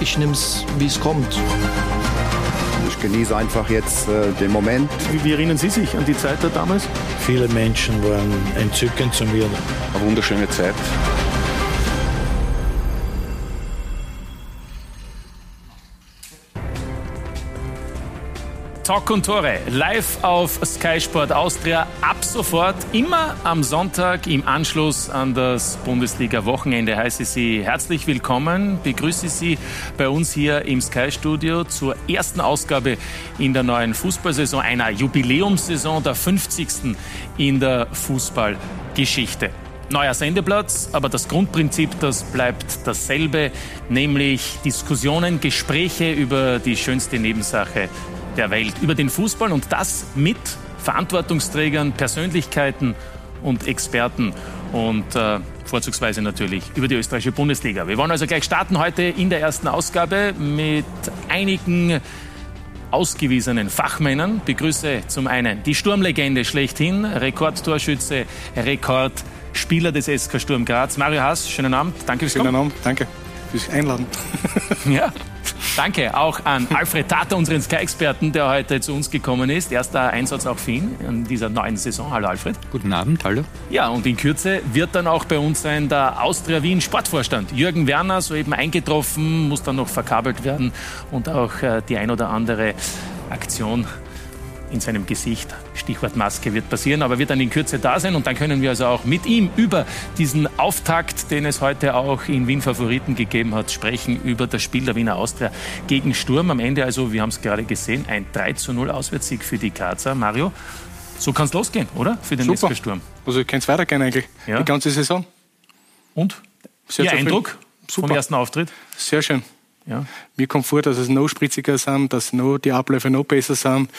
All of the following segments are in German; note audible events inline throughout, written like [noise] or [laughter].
Ich nehme es, wie es kommt. Ich genieße einfach jetzt äh, den Moment. Wie, wie, erinnern Sie sich an die Zeit da damals? Viele Menschen waren entzückend zu mir. Eine wunderschöne Zeit. Talk und Tore live auf Sky Sport Austria ab sofort immer am Sonntag im Anschluss an das Bundesliga Wochenende heiße Sie herzlich willkommen begrüße Sie bei uns hier im Sky Studio zur ersten Ausgabe in der neuen Fußballsaison einer Jubiläumssaison der 50. in der Fußballgeschichte. Neuer Sendeplatz, aber das Grundprinzip, das bleibt dasselbe, nämlich Diskussionen, Gespräche über die schönste Nebensache der Welt, über den Fußball und das mit Verantwortungsträgern, Persönlichkeiten und Experten und äh, vorzugsweise natürlich über die österreichische Bundesliga. Wir wollen also gleich starten heute in der ersten Ausgabe mit einigen ausgewiesenen Fachmännern. Begrüße zum einen die Sturmlegende schlechthin, Rekordtorschütze, Rekordspieler des SK Sturm Graz, Mario Haas. Schönen Abend, danke fürs Schönen Abend, danke fürs Einladen. ja, Danke auch an Alfred Tata, unseren Sky-Experten, der heute zu uns gekommen ist. Erster Einsatz auch für ihn in dieser neuen Saison. Hallo Alfred. Guten Abend, hallo. Ja, und in Kürze wird dann auch bei uns sein der Austria Wien Sportvorstand. Jürgen Werner, soeben eingetroffen, muss dann noch verkabelt werden und auch äh, die ein oder andere Aktion in seinem Gesicht. Stichwort Maske wird passieren, aber wird dann in Kürze da sein und dann können wir also auch mit ihm über diesen Auftakt, den es heute auch in Wien Favoriten gegeben hat, sprechen über das Spiel der Wiener Austria gegen Sturm. Am Ende also, wir haben es gerade gesehen, ein 3 zu 0 Auswärtssieg für die Grazer. Mario, so kann es losgehen, oder? Für den Super. Sturm. Also kann es weitergehen eigentlich, ja. die ganze Saison. Und? Sehr Ihr Eindruck vom ersten Auftritt? Sehr schön. Ja. Mir kommt vor, dass es noch spritziger sind, dass noch die Abläufe noch besser sind.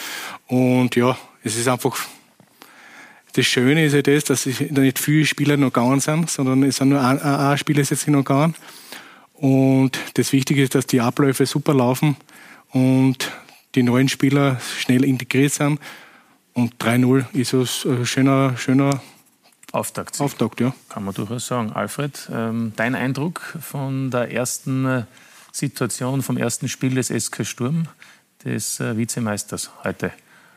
Und ja, es ist einfach das Schöne ist ja das, dass nicht viele Spieler noch gegangen sind, sondern es sind nur ein, ein Spieler jetzt noch gegangen. Und das Wichtige ist, dass die Abläufe super laufen und die neuen Spieler schnell integriert sind. Und 3-0 ist ein schöner, schöner Auftakt. Auftakt, ja. Kann man durchaus sagen. Alfred, ähm, dein Eindruck von der ersten äh, Situation vom ersten Spiel des SK Sturm, des äh, Vizemeisters heute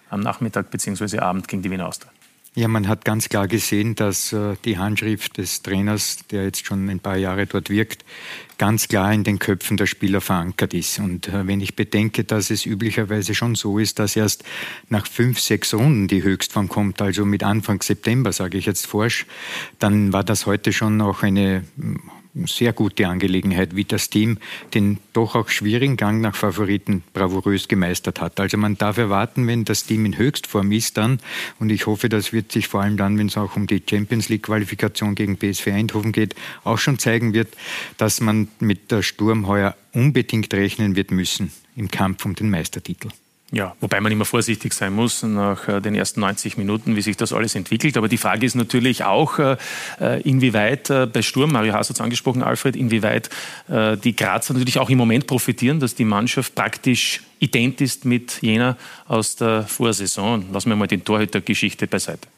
am Nachmittag bzw. Abend gegen die Wiener Austria? Ja, man hat ganz klar gesehen, dass äh, die Handschrift des Trainers, der jetzt schon ein paar Jahre dort wirkt, ganz klar in den Köpfen der Spieler verankert ist. Und äh, wenn ich bedenke, dass es üblicherweise schon so ist, dass erst nach fünf, sechs Runden die Höchstform kommt, also mit Anfang September, sage ich jetzt forsch, dann war das heute schon noch eine sehr gute Angelegenheit, wie das Team den doch auch schwierigen Gang nach Favoriten bravourös gemeistert hat. Also man darf erwarten, wenn das Team in Höchstform ist dann, und ich hoffe, das wird sich vor allem dann, wenn es auch um die Champions League Qualifikation gegen PSV Eindhoven geht, auch schon zeigen wird, dass man mit der Sturm heuer unbedingt rechnen wird müssen im Kampf um den Meistertitel. Ja, wobei man immer vorsichtig sein muss nach äh, den ersten 90 Minuten, wie sich das alles entwickelt. Aber die Frage ist natürlich auch, äh, äh, inwieweit bei Sturm, Mario Haas hat es angesprochen, Alfred, inwieweit die Grazer natürlich auch im Moment profitieren, dass die Mannschaft praktisch ident ist mit jener aus der Vorsaison. Lassen wir mal die Torhütergeschichte beiseite.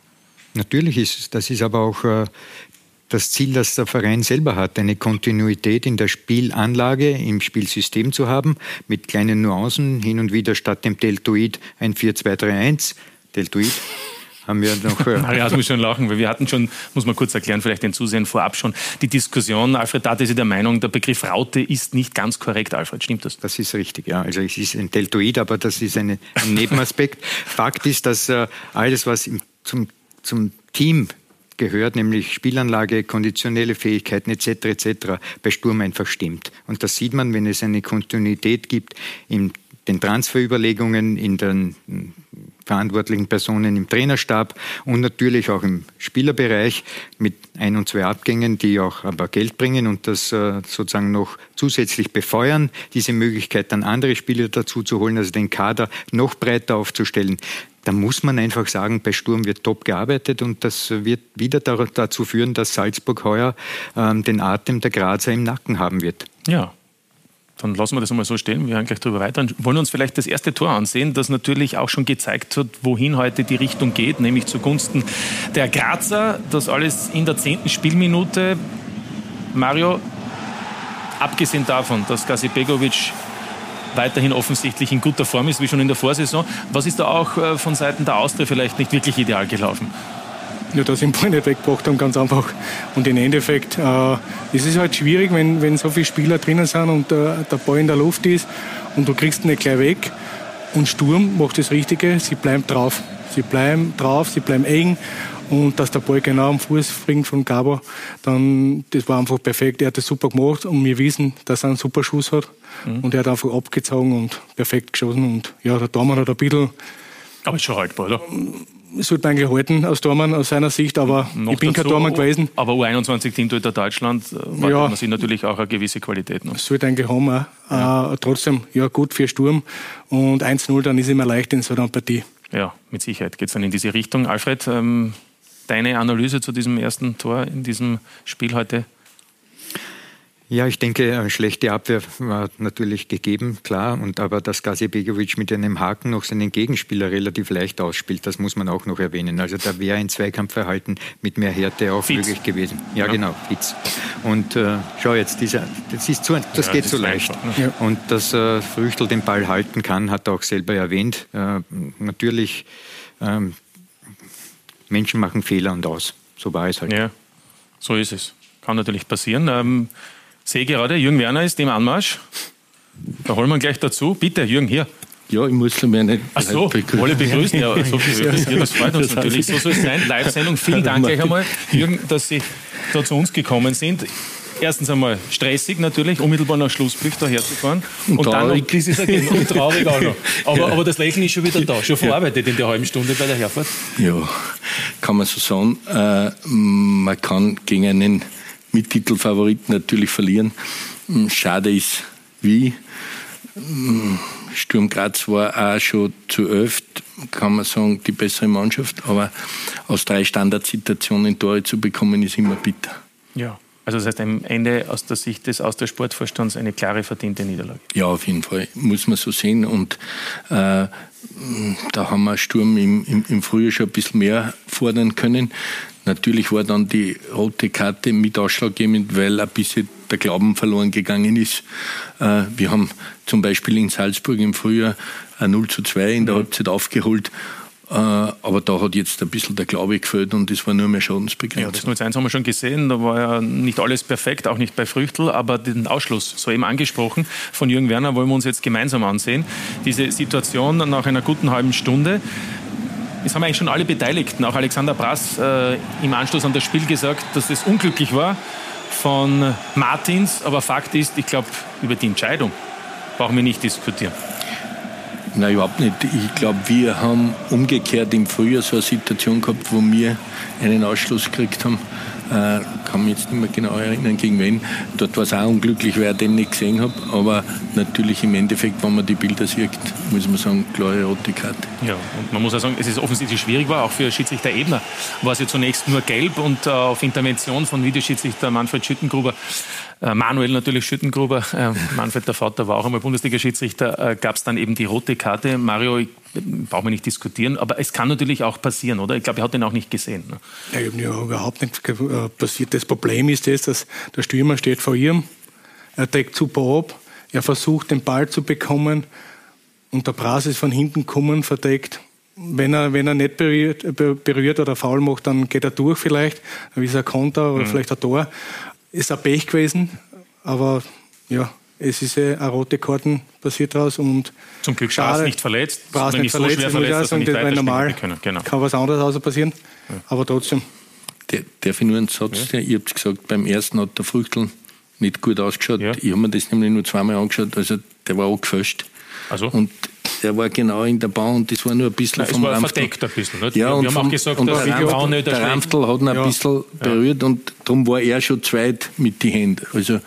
Natürlich ist das ist aber auch das Ziel, das der Verein selber hat, eine Kontinuität in der Spielanlage, im Spielsystem zu haben, mit kleinen Nuancen, hin und wieder statt dem Deltoid ein 4-2-3-1. Deltoid [laughs] haben wir noch. Äh Maria, muss schon lachen, weil wir hatten schon, muss man kurz erklären, vielleicht den Zusehen vorab schon, die Diskussion. Alfred Date ist der Meinung, der Begriff Raute ist nicht ganz korrekt. Alfred, stimmt das? Das ist richtig, ja. Also es ist ein Deltoid, aber das ist eine, ein Nebenaspekt. [laughs] Fakt ist, dass äh, alles, was im, zum, zum Team gehört, nämlich Spielanlage, konditionelle Fähigkeiten etc. etc. bei Sturm einfach stimmt. Und das sieht man, wenn es eine Kontinuität gibt in den Transferüberlegungen, in den verantwortlichen Personen im Trainerstab und natürlich auch im Spielerbereich mit ein und zwei Abgängen, die auch aber Geld bringen und das äh, sozusagen noch zusätzlich befeuern, diese Möglichkeit dann andere Spieler dazu zu holen, also den Kader noch breiter aufzustellen. Da muss man einfach sagen, bei Sturm wird top gearbeitet und das wird wieder dazu führen, dass Salzburg heuer ähm, den Atem der Grazer im Nacken haben wird. Ja, dann lassen wir das einmal so stehen. Wir hören gleich darüber weiter und wollen uns vielleicht das erste Tor ansehen, das natürlich auch schon gezeigt hat, wohin heute die Richtung geht, nämlich zugunsten der Grazer. Das alles in der zehnten Spielminute. Mario, abgesehen davon, dass Gazi Begovic weiterhin offensichtlich in guter Form ist, wie schon in der Vorsaison, was ist da auch äh, von Seiten der Austria vielleicht nicht wirklich ideal gelaufen? ja, da sind wir nicht [laughs] weggebracht haben, ganz einfach. Und im Endeffekt äh, es ist halt schwierig, wenn, wenn so viele Spieler drinnen sind und äh, der Ball in der Luft ist und du kriegst ihn nicht gleich weg. Und Sturm macht das Richtige, sie bleiben drauf. Sie bleiben drauf, sie bleiben eng und dass der Ball genau am Fuß springt von Gabo, dann das war einfach perfekt. Er hat das super gemacht und wir wissen, dass er einen super Schuss hat mhm. und er hat einfach abgezogen und perfekt geschossen und ja, der Daumen hat ein bisschen aber ist schon haltbar, oder? sollte eigentlich halten aus Dormann aus seiner Sicht, aber Noch ich bin dazu, kein Dormann gewesen. Aber U21-Team Torhüter Deutschland äh, ja, man sich natürlich auch eine gewisse Qualität noch. Sollte eigentlich haben, auch. Ja. Äh, trotzdem, ja gut für Sturm und 1-0, dann ist immer leicht in so einer Partie. Ja, mit Sicherheit geht es dann in diese Richtung. Alfred, ähm, deine Analyse zu diesem ersten Tor in diesem Spiel heute? Ja, ich denke, eine schlechte Abwehr war natürlich gegeben, klar. Und aber dass Gazibegovic mit einem Haken noch seinen Gegenspieler relativ leicht ausspielt, das muss man auch noch erwähnen. Also da wäre ein Zweikampfverhalten mit mehr Härte auch Fitz. möglich gewesen. Ja, ja. genau, Fitz. Und äh, schau jetzt, dieser, das, ist zu, das ja, geht das so leicht. Einfach, ne? Und dass äh, Früchtel den Ball halten kann, hat er auch selber erwähnt. Äh, natürlich, ähm, Menschen machen Fehler und aus. So war es halt. Ja, so ist es. Kann natürlich passieren. Ähm, sehe gerade, Jürgen Werner ist im Anmarsch. Da holen wir ihn gleich dazu. Bitte, Jürgen, hier. Ja, ich muss mir nicht. Ach so, alle begrüßen. Ja, so viel, ja, das freut uns natürlich. So soll es sein. Live-Sendung. Vielen Dank gleich einmal, Jürgen, dass Sie da zu uns gekommen sind. Erstens einmal stressig natürlich, unmittelbar nach Schlusspflicht daher zu fahren. Und, und dann noch, das ist und traurig auch noch. [laughs] Aber, ja. aber das Lächeln ist schon wieder da, schon verarbeitet in der halben Stunde bei der Herfahrt. Ja, kann man so sagen. Äh, man kann gegen einen Mittitelfavoriten natürlich verlieren. Hm, schade ist, wie. Hm, Sturm Graz war auch schon zu öft, kann man sagen, die bessere Mannschaft. Aber aus drei Standardsituationen Tore zu bekommen, ist immer bitter. Ja. Also das heißt am Ende aus der Sicht des aus der Sportvorstands eine klare verdiente Niederlage. Ja, auf jeden Fall. Muss man so sehen. Und äh, da haben wir Sturm im, im, im Frühjahr schon ein bisschen mehr fordern können. Natürlich war dann die rote Karte mit ausschlaggebend, weil ein bisschen der Glauben verloren gegangen ist. Äh, wir haben zum Beispiel in Salzburg im Frühjahr ein 0 zu 2 in der Halbzeit aufgeholt aber da hat jetzt ein bisschen der Glaube gefällt und es war nur mehr Schadensbegrenzung. Ja, das 0 1 haben wir schon gesehen, da war ja nicht alles perfekt, auch nicht bei Früchtel, aber den Ausschluss, so eben angesprochen, von Jürgen Werner wollen wir uns jetzt gemeinsam ansehen. Diese Situation nach einer guten halben Stunde. Es haben eigentlich schon alle Beteiligten, auch Alexander Brass, äh, im Anschluss an das Spiel gesagt, dass es unglücklich war von Martins. Aber Fakt ist, ich glaube, über die Entscheidung brauchen wir nicht diskutieren. Nein, überhaupt nicht. Ich glaube, wir haben umgekehrt im Frühjahr so eine Situation gehabt, wo wir einen Ausschluss gekriegt haben. Äh, kann mich jetzt nicht mehr genau erinnern, gegen wen. Dort war es auch unglücklich, weil ich den nicht gesehen habe. Aber natürlich im Endeffekt, wenn man die Bilder sieht, muss man sagen, klare rote Karte. Ja, und man muss auch sagen, es ist offensichtlich schwierig war, auch für Schiedsrichter Ebner war es ja zunächst nur gelb und äh, auf Intervention von Videoschiedsrichter Manfred Schüttengruber Manuel natürlich Schüttengruber, äh, Manfred der Vater war auch einmal Bundesliga-Schiedsrichter, äh, gab es dann eben die rote Karte. Mario, ich, brauchen wir nicht diskutieren, aber es kann natürlich auch passieren, oder? Ich glaube, er hat den auch nicht gesehen. Ne? Ja, ich habe ja überhaupt nicht passiert. Das Problem ist das, dass der Stürmer steht vor ihm, er deckt super ab, er versucht den Ball zu bekommen und der Bras ist von hinten kommen, verdeckt wenn er, wenn er nicht berührt, berührt, oder faul macht, dann geht er durch vielleicht, dann ist er ein Konter oder mhm. vielleicht ein Tor ist ein Pech gewesen, aber ja, es ist ja eine rote Karten passiert daraus und zum Glück schade, nicht verletzt, Bras nicht verletzt, so schwer verletzt, dass er nicht weiter normal können. Genau. kann was anderes außer passieren, ja. aber trotzdem. Der, darf ich nur einen Satz, ja. ihr habt gesagt, beim ersten hat der Früchtel nicht gut ausgeschaut. Ja. Ich habe mir das nämlich nur zweimal angeschaut, also der war auch gefälscht. Also? Und der war genau in der Bahn und das war nur ein bisschen Nein, vom es war Ramftl. verdeckt ein bisschen. Nicht? Ja, wir und haben vom, auch gesagt, und dass der Ramftl, nicht der Ramftl hat ihn ein Ja. bisschen berührt und darum war er schon zweit mit die Händen. Also, äh,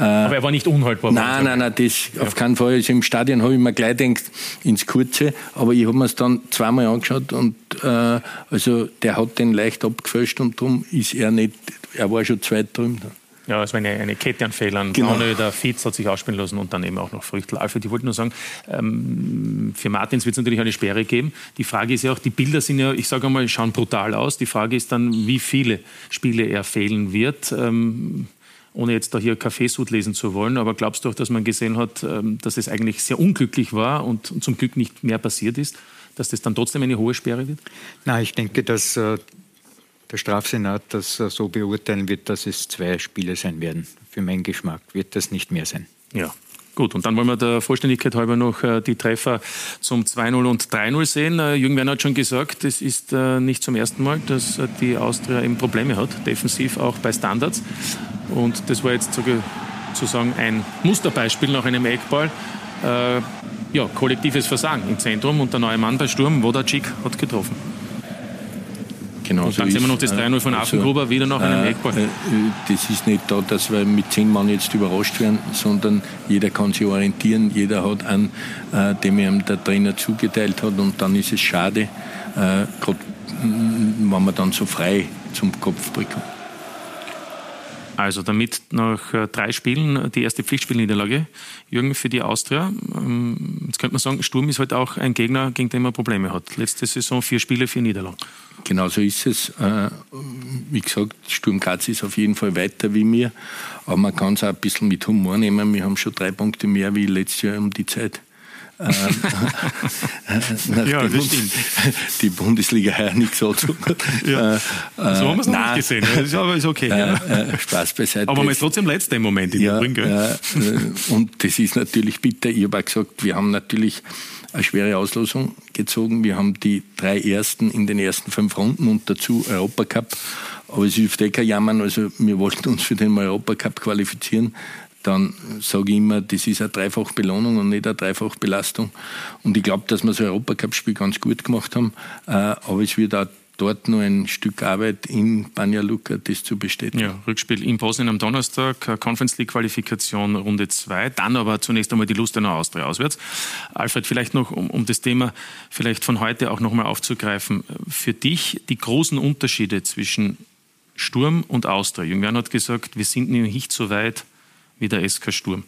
Aber er war nicht unhaltbar. Nein, nein, nein, das auf keinen Fall. Also im Stadion habe ich mir gleich gedacht, ins Kurze, aber ich habe mir es dann zweimal angeschaut und äh, also der hat den leicht abgefälscht und darum ist er nicht, er war schon zweit drüben. Ja, es war eine, eine Kette an Fehlern. Genau. Braune, der Fitz hat sich ausspielen lassen und dann eben auch noch Früchtel. Alfred, ich wollte nur sagen, ähm, für Martins wird es natürlich eine Sperre geben. Die Frage ist ja auch, die Bilder sind ja, ich sage einmal, schauen brutal aus. Die Frage ist dann, wie viele Spiele er fehlen wird. Ähm, ohne jetzt da hier Kaffeesud lesen zu wollen, aber glaubst du auch, dass man gesehen hat, ähm, dass es eigentlich sehr unglücklich war und, zum Glück nicht mehr passiert ist, dass das dann trotzdem eine hohe Sperre wird? Na, ich denke, dass äh, der Strafsenat das äh, so beurteilen wird, dass es zwei Spiele sein werden. Für meinen Geschmack wird das nicht mehr sein. Ja. Gut, und dann wollen wir der Vollständigkeit halber noch äh, die Treffer zum 2-0 und 3-0 sehen. Äh, Jürgen Werner hat schon gesagt, es ist nicht zum ersten Mal, dass die Austria eben Probleme hat, defensiv auch bei Standards. Und das war jetzt sozusagen ein Musterbeispiel nach einem Eckball. Ja, kollektives Versagen im Zentrum und der neue Mann bei Sturm, Wodacik, hat getroffen. Genau Und dann sehen wir noch das 3-0 von Affengruber, wieder nach einem Eckball. Äh, das ist nicht da, dass wir mit zehn Mann jetzt überrascht werden, sondern jeder kann sich orientieren, jeder hat einen, äh, dem ihm der Trainer zugeteilt hat und dann ist es schade, äh, gerade wenn man dann so frei zum Kopfball kommt. Also damit nach äh, drei Spielen die erste Pflichtspielniederlage. Jürgen für die Austria. Ähm, Jetzt könnte man sagen, Sturm ist halt auch ein Gegner, gegen den man Probleme hat. Letzte Saison vier Spiele, vier Niederlagen. Genau so ist es. Äh, Wie gesagt, Sturm Graz ist auf jeden Fall weiter wie mir, aber man kann es auch ein bisschen mit Humor nehmen. Wir haben schon drei Punkte mehr wie letztes Jahr um die Zeit. Ähm, [laughs] Ja, nachdem das stimmt. [laughs] Die Bundesliga heuer nichts [laughs] hat. Ja. Äh, So haben wir es noch nein. nicht gesehen. Ja, ist aber ist okay. Äh, ja. äh, Spaß beiseite. Aber man ist trotzdem letzter im Moment in ja, Übrigen. Ja, äh, und das ist natürlich bitter. Ich habe auch gesagt, wir haben natürlich eine schwere Auslosung gezogen. Wir haben die drei ersten in den ersten fünf Runden und dazu Europacup. Aber es hilft eh kein Jammern. Also wir wollten uns für den Europacup qualifizieren. Dann sage ich immer, das ist eine Dreifachbelohnung und nicht eine Dreifachbelastung. Und ich glaube, dass wir das Europacup-Spiel ganz gut gemacht haben. Äh, Aber es wird auch dort noch ein Stück Arbeit in Banja Luka, das zu bestätigen. Ja, Rückspiel in Bosnien am Donnerstag, äh, Conference League Qualifikation Runde 2, dann aber zunächst einmal die Lustenau Austria auswärts. Alfred, vielleicht noch, um, um das Thema vielleicht von heute auch nochmal aufzugreifen, für dich die großen Unterschiede zwischen Sturm und Austria. Jürgen Werner hat gesagt, wir sind nicht so weit wie der SK Sturm.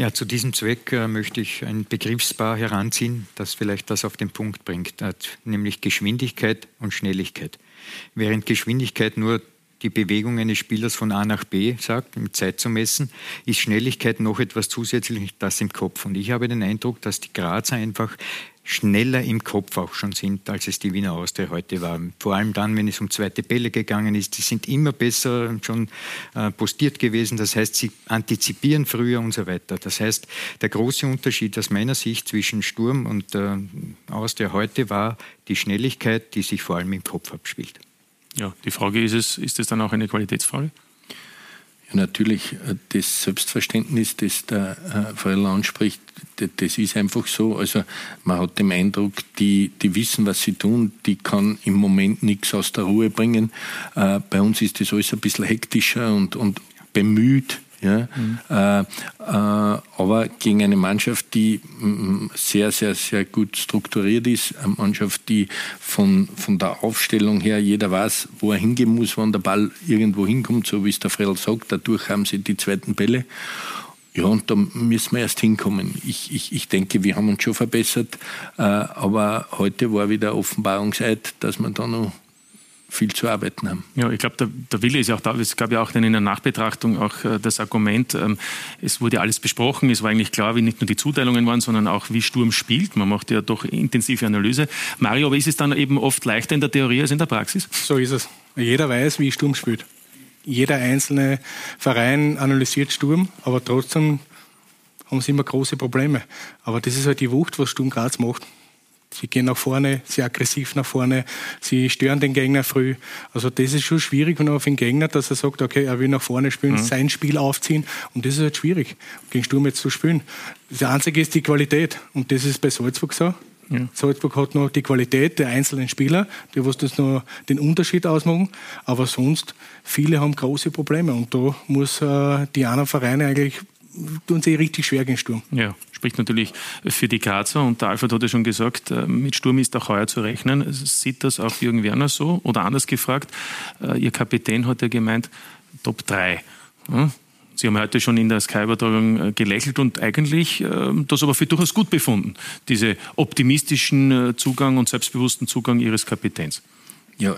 Ja, zu diesem Zweck äh, möchte ich ein Begriffspaar heranziehen, das vielleicht das auf den Punkt bringt, äh, nämlich Geschwindigkeit und Schnelligkeit. Während Geschwindigkeit nur die Bewegung eines Spielers von A nach B sagt, mit Zeit zu messen, ist Schnelligkeit noch etwas zusätzlich, das im Kopf. Und ich habe den Eindruck, dass die Grazer einfach schneller im Kopf auch schon sind, als es die Wiener Austria heute war. Vor allem dann, wenn es um zweite Bälle gegangen ist. Die sind immer besser schon äh, postiert gewesen. Das heißt, sie antizipieren früher und so weiter. Das heißt, der große Unterschied aus meiner Sicht zwischen Sturm und äh, Austria heute war die Schnelligkeit, die sich vor allem im Kopf abspielt. Ja, die Frage ist es, ist es dann auch eine Qualitätsfrage? Natürlich, äh, das Selbstverständnis, das der äh, Freuler anspricht, das ist einfach so. Also man hat den Eindruck, die, die wissen, was sie tun, die kann im Moment nichts aus der Ruhe bringen. Äh, bei uns ist das alles ein bisschen hektischer und, und bemüht. Ja, mhm. äh, äh, aber gegen eine Mannschaft, die sehr, sehr, sehr gut strukturiert ist, eine Mannschaft, die von, von der Aufstellung her jeder weiß, wo er hingehen muss, wann der Ball irgendwo hinkommt, so wie es der Fredel sagt, dadurch haben sie die zweiten Bälle. Ja, und da müssen wir erst hinkommen. Ich, ich, ich denke, wir haben uns schon verbessert, äh, aber heute war wieder Offenbarungseid, dass wir da noch viel zu arbeiten haben. Ja, ich glaube, der, der, Wille ist ja auch da. Es gab ja auch dann in der Nachbetrachtung auch äh, das Argument, ähm, es wurde alles besprochen. Es war eigentlich klar, wie nicht nur die Zuteilungen waren, sondern auch wie Sturm spielt. Man macht ja doch intensive Analyse. Mario, aber ist es dann eben oft leichter in der Theorie als in der Praxis? So ist es. Jeder weiß, wie Sturm spielt. Jeder einzelne Verein analysiert Sturm, aber trotzdem haben sie immer große Probleme. Aber das ist halt die Wucht, was Sturm Graz macht. Sie gehen nach vorne, sehr aggressiv nach vorne, sie stören den Gegner früh. Also das ist schon schwierig, wenn man auf den Gegner, dass er sagt, okay, er will nach vorne spielen, mhm. sein Spiel aufziehen. Und das ist halt schwierig, gegen Sturm jetzt zu spielen. Das Einzige ist die Qualität. Und das ist bei Salzburg so. Ja. Salzburg hat noch die Qualität der einzelnen Spieler, die was das noch den Unterschied ausmachen. Aber sonst, viele haben große Probleme. Und da muss äh, die anderen Vereine eigentlich tun sie richtig schwer gegen Sturm. Ja, spricht natürlich für die Grazer. Und der Alfred hat ja schon gesagt, äh, mit Sturm ist auch heuer zu rechnen. Sieht das auch Jürgen Werner so? Oder anders gefragt, äh, Ihr Kapitän hat ja gemeint, Top 3. Sie haben heute schon in der Sky-Übertragung äh, gelächelt und eigentlich das aber für durchaus gut befunden, diese optimistischen Zugang und selbstbewussten Zugang Ihres Kapitäns. Ja,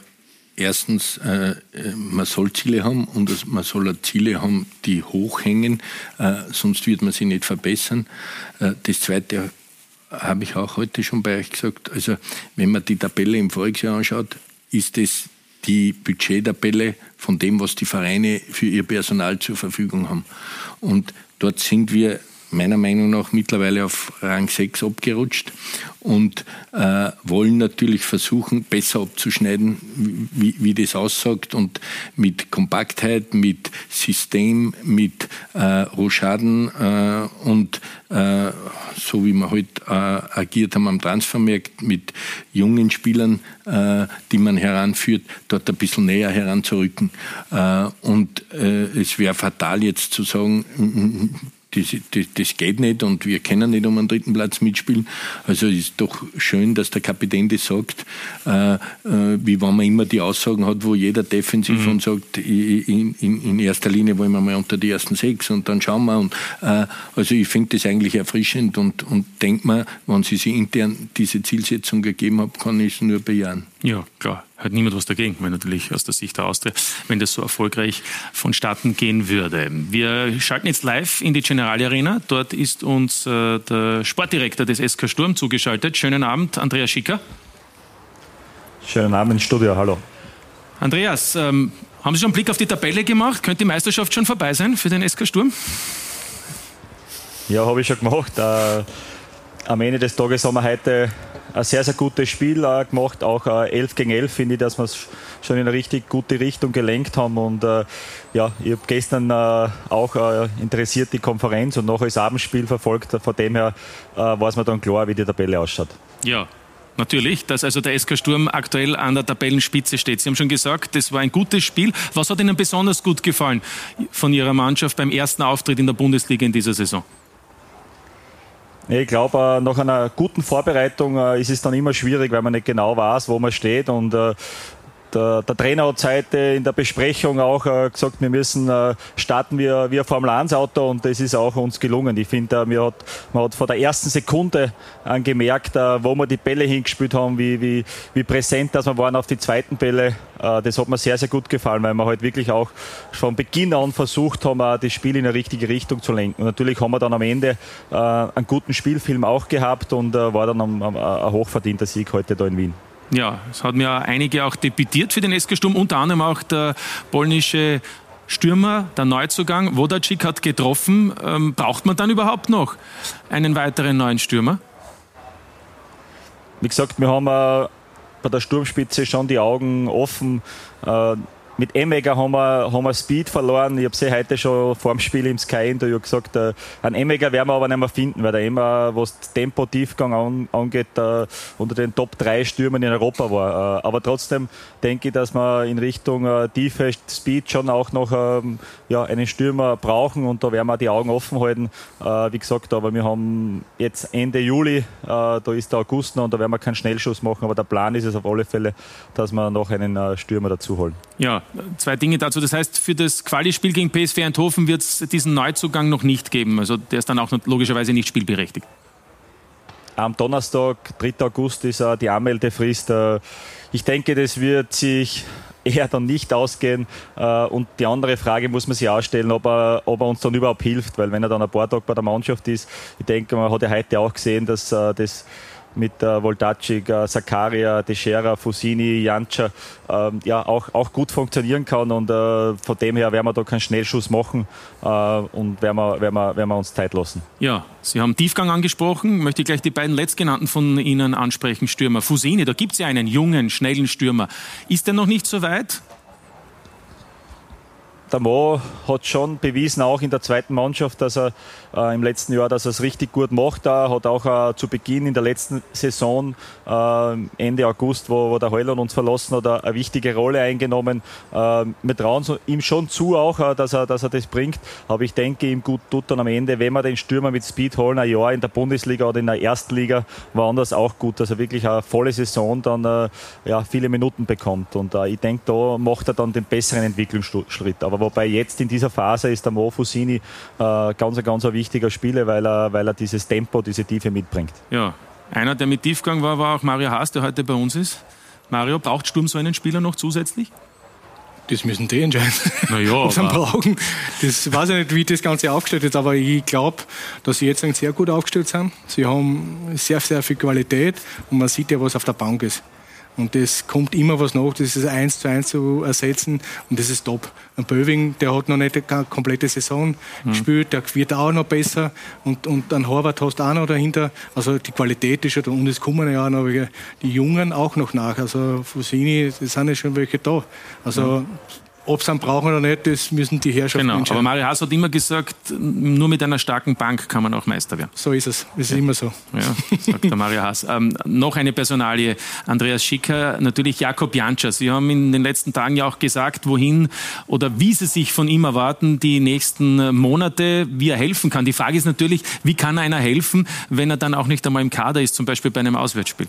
erstens, äh, man soll Ziele haben und man soll Ziele haben, die hoch hängen, äh, sonst wird man sie nicht verbessern. Äh, das Zweite habe ich auch heute schon bei euch gesagt. Also, wenn man die Tabelle im Volksjahr anschaut, ist es die Budgettabelle von dem, was die Vereine für ihr Personal zur Verfügung haben. Und dort sind wir meiner Meinung nach mittlerweile auf Rang 6 abgerutscht und äh, wollen natürlich versuchen, besser abzuschneiden, wie, wie das aussagt und mit Kompaktheit, mit System, mit äh, Rochaden äh, und äh, so wie wir heute halt, agiert haben am Transfermarkt mit jungen Spielern, äh, die man heranführt, dort ein bisschen näher heranzurücken. Äh, und es wäre fatal jetzt zu sagen, das, das, das, geht nicht und wir können nicht um einen dritten Platz mitspielen. Also es ist doch schön, dass der Kapitän das sagt, äh, äh, wie wenn man immer die Aussagen hat, wo jeder defensiv mhm. und sagt, in, in, in, erster Linie wollen wir mal unter die ersten sechs und dann schauen wir. Und, äh, also ich finde das eigentlich erfrischend und, und denke mir, wenn sie sich intern diese Zielsetzung gegeben haben, kann ich es nur bejahen. Ja, klar hat niemand was dagegen, wenn natürlich aus der Sicht der Austria, wenn das so erfolgreich vonstatten gehen würde. Wir schalten jetzt live in die General Arena. Dort ist uns äh, der Sportdirektor des SK Sturm zugeschaltet. Schönen Abend, Andreas Schicker. Schönen Abend ins Studio, hallo. Andreas, ähm, haben Sie schon einen Blick auf die Tabelle gemacht? Könnte die Meisterschaft schon vorbei sein für den SK Sturm? Ja, habe ich schon gemacht. Äh, am Ende des Tages haben wir heute ein sehr, sehr gutes Spiel äh, gemacht. Auch äh, 11 gegen 11 finde ich, dass wir es schon in eine richtig gute Richtung gelenkt haben. Und äh, ja, ich habe gestern äh, auch äh, interessiert die Konferenz und nachher das Abendspiel verfolgt. Von dem her äh, weiß man dann klar, wie die Tabelle ausschaut. Ja, Natürlich, dass also der SK Sturm aktuell an der Tabellenspitze steht. Sie haben schon gesagt, das war ein gutes Spiel. Was hat Ihnen besonders gut gefallen von Ihrer Mannschaft beim ersten Auftritt in der Bundesliga in dieser Saison? Ich glaube, äh, nach einer guten Vorbereitung äh, ist es dann immer schwierig, weil man nicht genau weiß, wo man steht. Und äh, der, der, Trainer hat heute in der Besprechung auch äh, gesagt, wir müssen äh, starten wie, wie ein Formel 1 Auto und das ist auch uns gelungen. Ich finde, äh, hat, man hat von der ersten Sekunde an gemerkt, äh, wo wir die Bälle hingespielt haben, wie, wie, wie präsent dass wir waren auf die zweiten Bälle. Äh, das hat mir sehr, sehr gut gefallen, weil wir halt wirklich auch von Beginn an versucht haben, äh, das Spiel in eine richtige Richtung zu lenken. Und natürlich haben wir dann am Ende einen guten Spielfilm auch gehabt und war dann ein, ein, ein hochverdienter Sieg heute da in Wien. Ja, es haben ja einige auch debütiert für den SK Sturm, unter anderem auch der polnische Stürmer, der Neuzugang, Wodacik hat getroffen. Ähm, braucht man dann überhaupt noch einen weiteren neuen Stürmer? Wie gesagt, wir haben äh, bei der Sturmspitze schon die Augen offen. Äh, mit Emmeger haben wir, haben wir Speed verloren. Ich habe sie heute schon vor dem Spiel im Sky-Interview gesagt, äh, einen Emmeger werden wir aber nicht mehr finden, weil der Emmer, was Tempo-Tiefgang an, angeht, äh, unter den Top 3 Stürmern in Europa war. Äh, aber trotzdem denke ich, dass wir in Richtung äh, Tiefe, Speed schon auch noch ähm, ja, einen Stürmer brauchen und da werden wir die Augen offen halten. Äh, wie gesagt, aber wir haben jetzt Ende Juli, äh, da ist der August noch und da werden wir keinen Schnellschuss machen, aber der Plan ist es auf alle Fälle, dass wir noch einen äh, Stürmer dazu holen. Ja, zwei Dinge dazu. Das heißt, für das Quali-Spiel gegen PSV Eindhoven wird es diesen Neuzugang noch nicht geben. Also der ist dann auch logischerweise nicht spielberechtigt. Am Donnerstag, 3. August, ist die Anmeldefrist. Äh, ich denke, das wird sich eher dann nicht ausgehen. Äh, und die andere Frage muss man sich auch stellen, ob er, ob er uns dann überhaupt hilft, weil wenn er dann ein paar Tage bei der Mannschaft ist, ich denke, man hat ja heute auch gesehen, dass äh, das mit äh, Voltacic, äh, Sakaria, Teixeira, Fusini, Janca ähm, ja, auch, auch gut funktionieren kann. Und äh, von dem her werden wir da keinen Schnellschuss machen äh, und werden wir, werden, wir, werden wir uns Zeit lassen. Ja, Sie haben Tiefgang angesprochen. Möchte ich gleich die beiden letztgenannten von Ihnen ansprechen, Stürmer. Fusini, da gibt es ja einen jungen, schnellen Stürmer. Ist der noch nicht so weit? Der Mo hat schon bewiesen, auch in der zweiten Mannschaft, dass er äh, im letzten Jahr, dass er es richtig gut macht. Er hat auch äh, zu Beginn in der letzten Saison, äh, Ende August, wo, wo der Heuland uns verlassen hat, eine wichtige Rolle eingenommen. Äh, wir trauen ihm schon zu, auch, äh, dass, er, dass er das bringt. Aber ich denke, ihm gut tut dann am Ende, wenn wir den Stürmer mit Speed holen, ein Jahr in der Bundesliga oder in der Erstliga, war anders auch gut, dass er wirklich eine volle Saison dann äh, ja, viele Minuten bekommt. Und ich denke, da macht er dann den besseren Entwicklungsschritt. Aber wobei jetzt in dieser Phase ist der Mo Fusini äh, ganz, ganz ein wichtiger Spieler, weil er, weil er dieses Tempo, diese Tiefe mitbringt. Ja, einer, der mit Tiefgang war, war auch Mario Haas, der heute bei uns ist. Mario, braucht Sturm so einen Spieler noch zusätzlich? Das müssen die entscheiden. Naja, was sie brauchen. Das weiß ich nicht, wie das Ganze aufgestellt ist, aber ich glaube, dass sie jetzt sehr gut aufgestellt sind. Sie haben sehr, sehr viel Qualität und man sieht ja, was auf der Bank ist. Und das kommt immer was nach, das ist eins zu eins zu ersetzen und das ist top. Ein Böving, der hat noch nicht eine komplette Saison mhm. gespielt, der wird auch noch besser und, und ein Horvath hast du auch noch dahinter. Also die Qualität ist ja da und es kommen ja auch noch die Jungen auch noch nach. Also Fusini, das sind ja schon welche da. Also mhm. Ob sie ihn brauchen oder nicht, das müssen die Herrschaften genau. entscheiden. Aber Mario Haas hat immer gesagt, nur mit einer starken Bank kann man auch Meister werden. So ist es. Das ist ja. immer so. Ja, sagt der Mario Haas. Ähm, noch eine Personalie, Andreas Schicker, natürlich Jakob Janscher. Sie haben in den letzten Tagen ja auch gesagt, wohin oder wie Sie sich von ihm erwarten, die nächsten Monate, wie er helfen kann. Die Frage ist natürlich, wie kann einer helfen, wenn er dann auch nicht einmal im Kader ist, zum Beispiel bei einem Auswärtsspiel?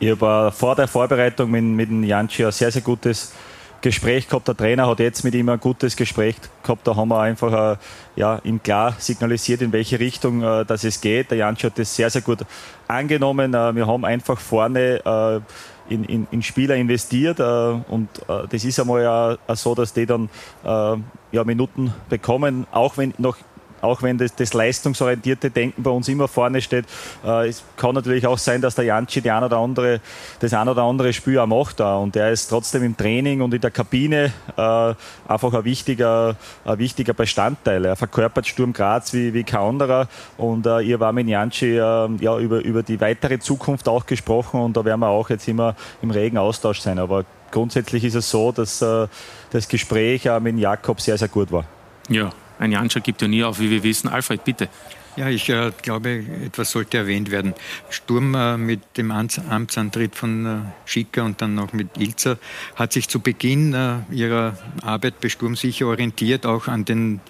Ich habe vor der Vorbereitung mit, mit Janschi ein sehr, sehr gutes Gespräch gehabt. Der Trainer hat jetzt mit ihm ein gutes Gespräch gehabt. Da haben wir einfach äh, ja, ihm klar signalisiert, in welche Richtung äh, dass es geht. Der Jansch hat das sehr, sehr gut angenommen. Äh, wir haben einfach vorne äh, in, in, in, Spieler investiert äh, und äh, das ist einmal ja so, dass die dann ja, Minuten bekommen, auch wenn noch auch wenn das, das, leistungsorientierte Denken bei uns immer vorne steht. Äh, es kann natürlich auch sein, dass der Janci die ein oder andere, das ein oder andere Spiel auch macht. Da. Und er ist trotzdem im Training und in der Kabine äh, einfach ein wichtiger, ein wichtiger Bestandteil. Er verkörpert Sturm Graz wie, wie kein anderer. Und äh, ihr war mit Janci äh, ja, über, über die weitere Zukunft auch gesprochen und da werden wir auch jetzt immer im regen Austausch sein. Aber grundsätzlich ist es so, dass äh, das Gespräch äh, mit Jakob sehr, sehr gut war. Ja, ein Janscher gibt ja nie auf, wie wir wissen. Alfred, bitte. Ja, ich äh, glaube, etwas sollte erwähnt werden. Sturm äh, mit dem Amtsantritt von äh, Schicker und dann noch mit Ilzer hat sich zu Beginn äh, ihrer Arbeit bei Sturm sicher orientiert, auch an den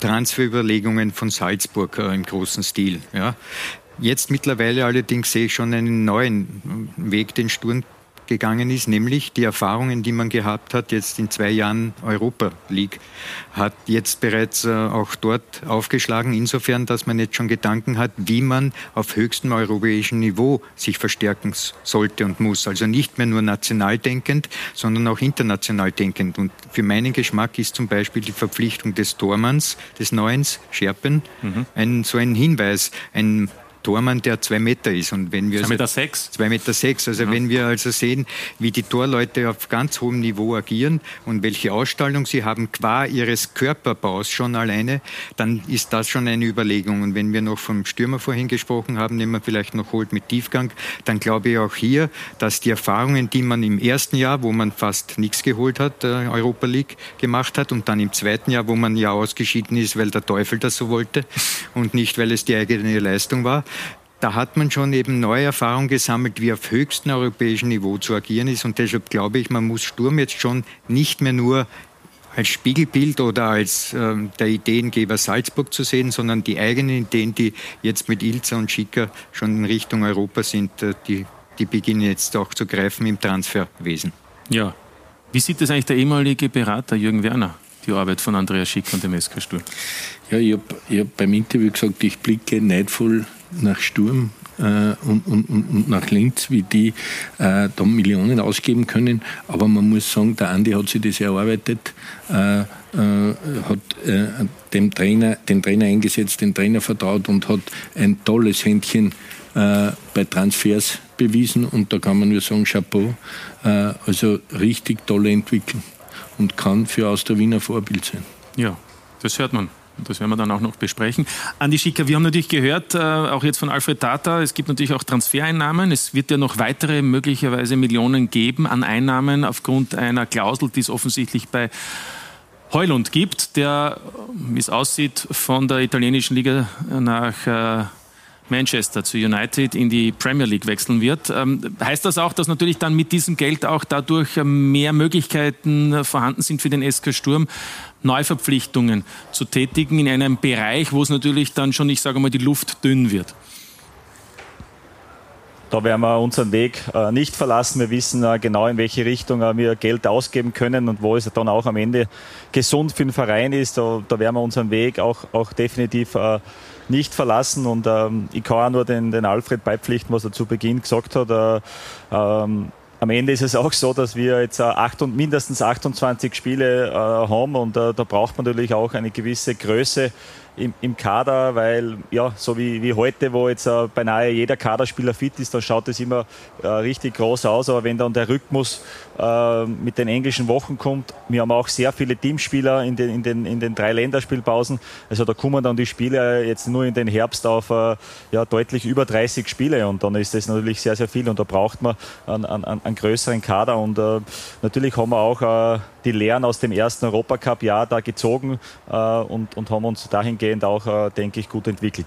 Transferüberlegungen von Salzburg äh, im großen Stil. Ja. Jetzt mittlerweile allerdings sehe ich schon einen neuen Weg, den Sturm gegangen ist, nämlich die Erfahrungen, die man gehabt hat, jetzt in zwei Jahren Europa League, hat jetzt bereits äh, auch dort aufgeschlagen, insofern, dass man jetzt schon Gedanken hat, wie man auf höchstem europäischen Niveau sich verstärken sollte und muss. Also nicht mehr nur national denkend, sondern auch international denkend. Und für meinen Geschmack ist zum Beispiel die Verpflichtung des Tormanns, des Neuens, Scherpen, mhm. ein, so ein Hinweis, ein Tormann, der zwei Meter ist. Und wenn wir zwei Meter sechs? Zwei Meter sechs. Also ja. wenn wir also sehen, wie die Torleute auf ganz hohem Niveau agieren und welche Ausstrahlung sie haben qua ihres Körperbaus schon alleine, dann ist das schon eine Überlegung. Und wenn wir noch vom Stürmer vorhin gesprochen haben, den man vielleicht noch holt mit Tiefgang, dann glaube ich auch hier, dass die Erfahrungen, die man im ersten Jahr, wo man fast nichts geholt hat, äh, Europa League gemacht hat und dann im zweiten Jahr, wo man ja ausgeschieden ist, weil der Teufel das so wollte und nicht, weil es die eigene Leistung war, da hat man schon eben neue Erfahrungen gesammelt, wie auf höchstem europäischen Niveau zu agieren ist. Und deshalb glaube ich, man muss Sturm jetzt schon nicht mehr nur als Spiegelbild oder als äh, der Ideengeber Salzburg zu sehen, sondern die eigenen Ideen, die jetzt mit Ilza und Schicker schon in Richtung Europa sind, äh, die, die beginnen jetzt auch zu greifen im Transferwesen. Ja. Wie sieht das eigentlich der ehemalige Berater Jürgen Werner? die Arbeit von Andreas Schick und dem SK Sturm? Ja, ich habe hab beim Interview gesagt, ich blicke neidvoll nach Sturm äh, und, und, und, nach Linz, wie die äh, da Millionen ausgeben können. Aber man muss sagen, der Andi hat sich das erarbeitet, äh, äh hat äh, dem Trainer, den Trainer eingesetzt, den Trainer vertraut und hat ein tolles Händchen äh, bei Transfers bewiesen und da kann man nur sagen, Chapeau. Also richtig tolle Entwicklung und kann für aus der Wiener Vorbild sein. Ja, das hört man. Das werden wir dann auch noch besprechen. Andi Schicker, wir haben natürlich gehört, äh, auch jetzt von Alfred Tata, es gibt natürlich auch Transfereinnahmen. Es wird ja noch weitere möglicherweise Millionen geben an Einnahmen aufgrund einer Klausel, die es offensichtlich bei Heulund gibt, der, wie es aussieht, von der italienischen Liga nach äh, Manchester zu United in die Premier League wechseln wird. Ähm, heißt das auch, dass natürlich dann mit diesem Geld auch dadurch mehr Möglichkeiten vorhanden sind für den SK Sturm, Neuverpflichtungen zu tätigen in einem Bereich, wo es natürlich dann schon, ich sage mal, die Luft dünn wird? Da werden wir unseren Weg äh, nicht verlassen. Wir wissen äh, genau, in welche Richtung äh, wir Geld ausgeben können und wo es dann auch am Ende gesund für den Verein ist. Da, werden wir unseren Weg auch, auch definitiv nicht verlassen. Und ähm, ich kann auch nur den, den Alfred beipflichten, was er zu Beginn gesagt hat. Äh, ähm, am Ende ist es auch so, dass wir jetzt äh, acht und, mindestens 28 Spiele äh, haben und äh, da braucht man natürlich auch eine gewisse Größe im, im Kader, weil ja, so wie, wie heute, wo jetzt äh, beinahe jeder Kaderspieler fit ist, dann schaut es immer äh, richtig groß aus. Aber wenn dann der Rhythmus äh, mit den englischen Wochen kommt, wir haben auch sehr viele Teamspieler in den, in den, in den drei Länderspielpausen. Also da kommen dann die Spiele jetzt nur in den Herbst auf äh, ja, deutlich über 30 Spiele und dann ist das natürlich sehr, sehr viel und da braucht man einen, einen, einen größeren Kader und äh, natürlich haben wir auch äh, die Lehren aus dem ersten Europacup-Jahr da gezogen äh, und, und haben uns dahingehend auch, äh, denke ich, gut entwickelt.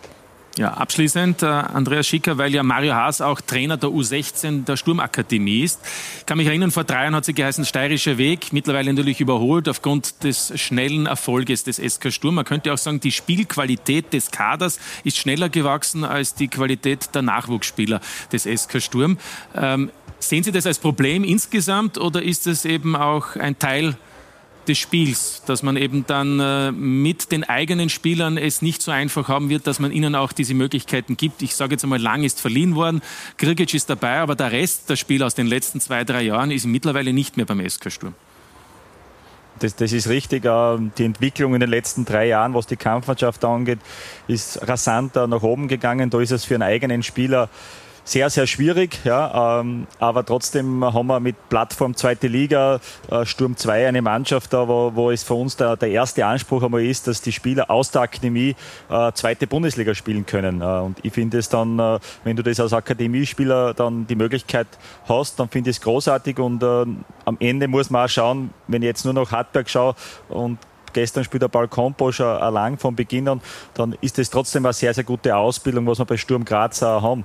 Ja, abschließend, äh, Andreas Schicker, weil ja Mario Haas auch Trainer der U16 der Sturmakademie ist. Ich kann mich erinnern, vor drei Jahren hat sie geheißen Steirischer Weg, mittlerweile natürlich überholt aufgrund des schnellen Erfolges des SK Sturm. Man könnte auch sagen, die Spielqualität des Kaders ist schneller gewachsen als die Qualität der Nachwuchsspieler des SK Sturm. Ähm, Sehen Sie das als Problem insgesamt oder ist es eben auch ein Teil des Spiels, dass man eben dann äh, mit den eigenen Spielern es nicht so einfach haben wird, dass man ihnen auch diese Möglichkeiten gibt. Ich sage jetzt einmal, Lang ist verliehen worden, Krigic ist dabei, aber der Rest der Spieler aus den letzten zwei, drei Jahren ist mittlerweile nicht mehr beim SK Sturm. Das, das, ist richtig. Äh, die Entwicklung in den letzten drei Jahren, was die Kampfmannschaft angeht, ist rasant nach oben gegangen. Da ist es für einen eigenen Spieler sehr, sehr schwierig. Ja, ähm, aber trotzdem haben wir mit Plattform Zweite Liga, äh, Sturm 2 eine Mannschaft da, wo, wo es für uns der, der erste Anspruch einmal ist, dass die Spieler aus der Akademie äh, zweite Bundesliga spielen können. Äh, und ich finde es dann, äh, wenn du das als Akademiespieler dann die Möglichkeit hast, dann finde ich es großartig und äh, am Ende muss man auch schauen, wenn ich jetzt nur noch Hartberg schaue und gestern spielt der schon lang von Beginn an, dann ist es trotzdem eine sehr, sehr gute Ausbildung, was wir bei Sturm Graz haben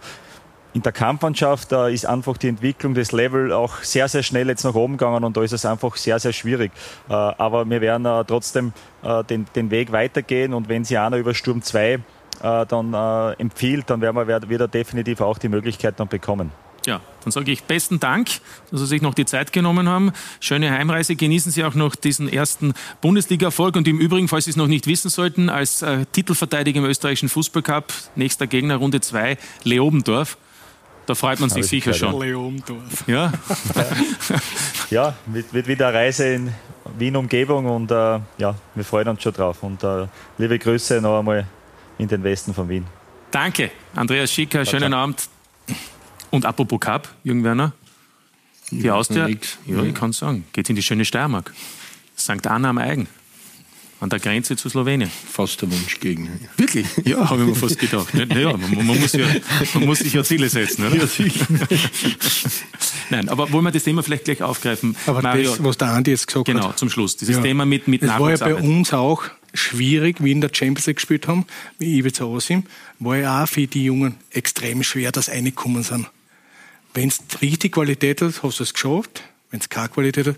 in der Kampfmannschaft da ist einfach die Entwicklung des Level auch sehr, sehr schnell jetzt nach oben gegangen und da ist es einfach sehr, sehr schwierig. Äh, aber wir werden äh, trotzdem äh, den, den Weg weitergehen und wenn sie einer über Sturm 2 dann empfiehlt, dann werden wir wieder definitiv auch die Möglichkeit dann bekommen. Ja, dann sage ich besten Dank, dass Sie sich noch die Zeit genommen haben. Schöne Heimreise. Genießen Sie auch noch diesen ersten Bundesliga-Erfolg. Und im Übrigen, falls Sie es noch nicht wissen sollten, als äh, Titelverteidiger im österreichischen Fußballcup, nächster Gegner Runde 2, Leobendorf. Da freut man sich sicher schon. Leomdorf. Ja, [laughs] ja wird, wird wieder eine Reise in Wien-Umgebung und äh, ja, wir freuen uns schon drauf. Und äh, liebe Grüße noch einmal in den Westen von Wien. Danke, Andreas Schicker, schönen Abend. Und apropos Cup, Jürgen Werner, die Austria, ja, ich kann sagen, geht in die schöne Steiermark. St. Anna am Eigen an der Grenze zu Slowenien. Fast der Wunschgegner. Wirklich? Ja, habe ich mir fast gedacht. Naja, man, man, muss ja, man muss sich ja Ziele setzen, oder? Ja, sicher. [laughs] Nein, aber wollen wir das Thema vielleicht gleich aufgreifen? Aber Mario, das, was der Andi jetzt gesagt genau, hat. Genau, zum Schluss. Dieses ja. Thema mit, mit Es war ja bei uns auch schwierig, wie in der Champions League gespielt haben, wie Ibiza Osim, war ja auch für die Jungen extrem schwer, dass reingekommen sind. Wenn es richtig Qualität hat, hast du es geschafft. Wenn es keine Qualität hat,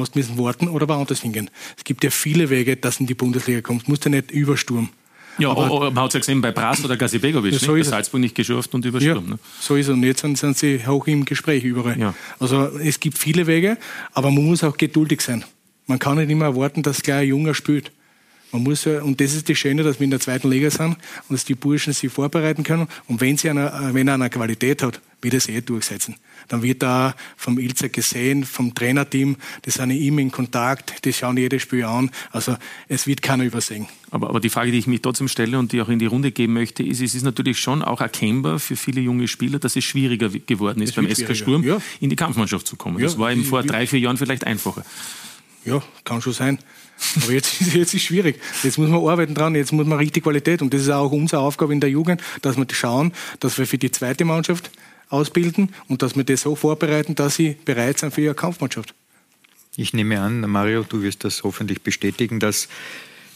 hast müssen warten oder woanders hingehen. Es gibt ja viele Wege, dass du in die Bundesliga kommst. Du musst ja nicht übersturm. Ja, aber, oh, oh, man hat es ja gesehen bei Bras oder Gazibegovic, ja, so bei Salzburg nicht geschafft und übersturm. Ja, ne? so ist es. Und jetzt sind, sind sie hoch im Gespräch überall. Ja. Also es gibt viele Wege, aber man muss auch geduldig sein. Man kann nicht immer erwarten, dass gleich ein Junger spielt. Man muss ja, und das ist das Schöne, dass wir in der zweiten Liga sind und dass die Burschen sich vorbereiten können. Und wenn, sie eine, wenn er eine Qualität hat, wird er es eh durchsetzen. Dann wird er vom Ilzer gesehen, vom Trainerteam, die sind immer in Kontakt, die schauen jedes Spiel an. Also es wird keiner übersehen. Aber, aber die Frage, die ich mich trotzdem stelle und die auch in die Runde geben möchte, ist, es ist natürlich schon auch erkennbar für viele junge Spieler, dass es schwieriger geworden ist, beim SK Sturm ja. in die Kampfmannschaft zu kommen. Ja, das war eben vor drei, vier Jahren vielleicht einfacher. Ja, kann schon sein. Aber jetzt, [laughs] jetzt ist es schwierig. Jetzt muss man arbeiten dran, jetzt muss man richtig Qualität. Und das ist auch unsere Aufgabe in der Jugend, dass wir schauen, dass wir für die zweite Mannschaft ausbilden und dass wir das so vorbereiten, dass sie bereit sind für ihre Kampfmannschaft. Ich nehme an, Mario, du wirst das hoffentlich bestätigen, dass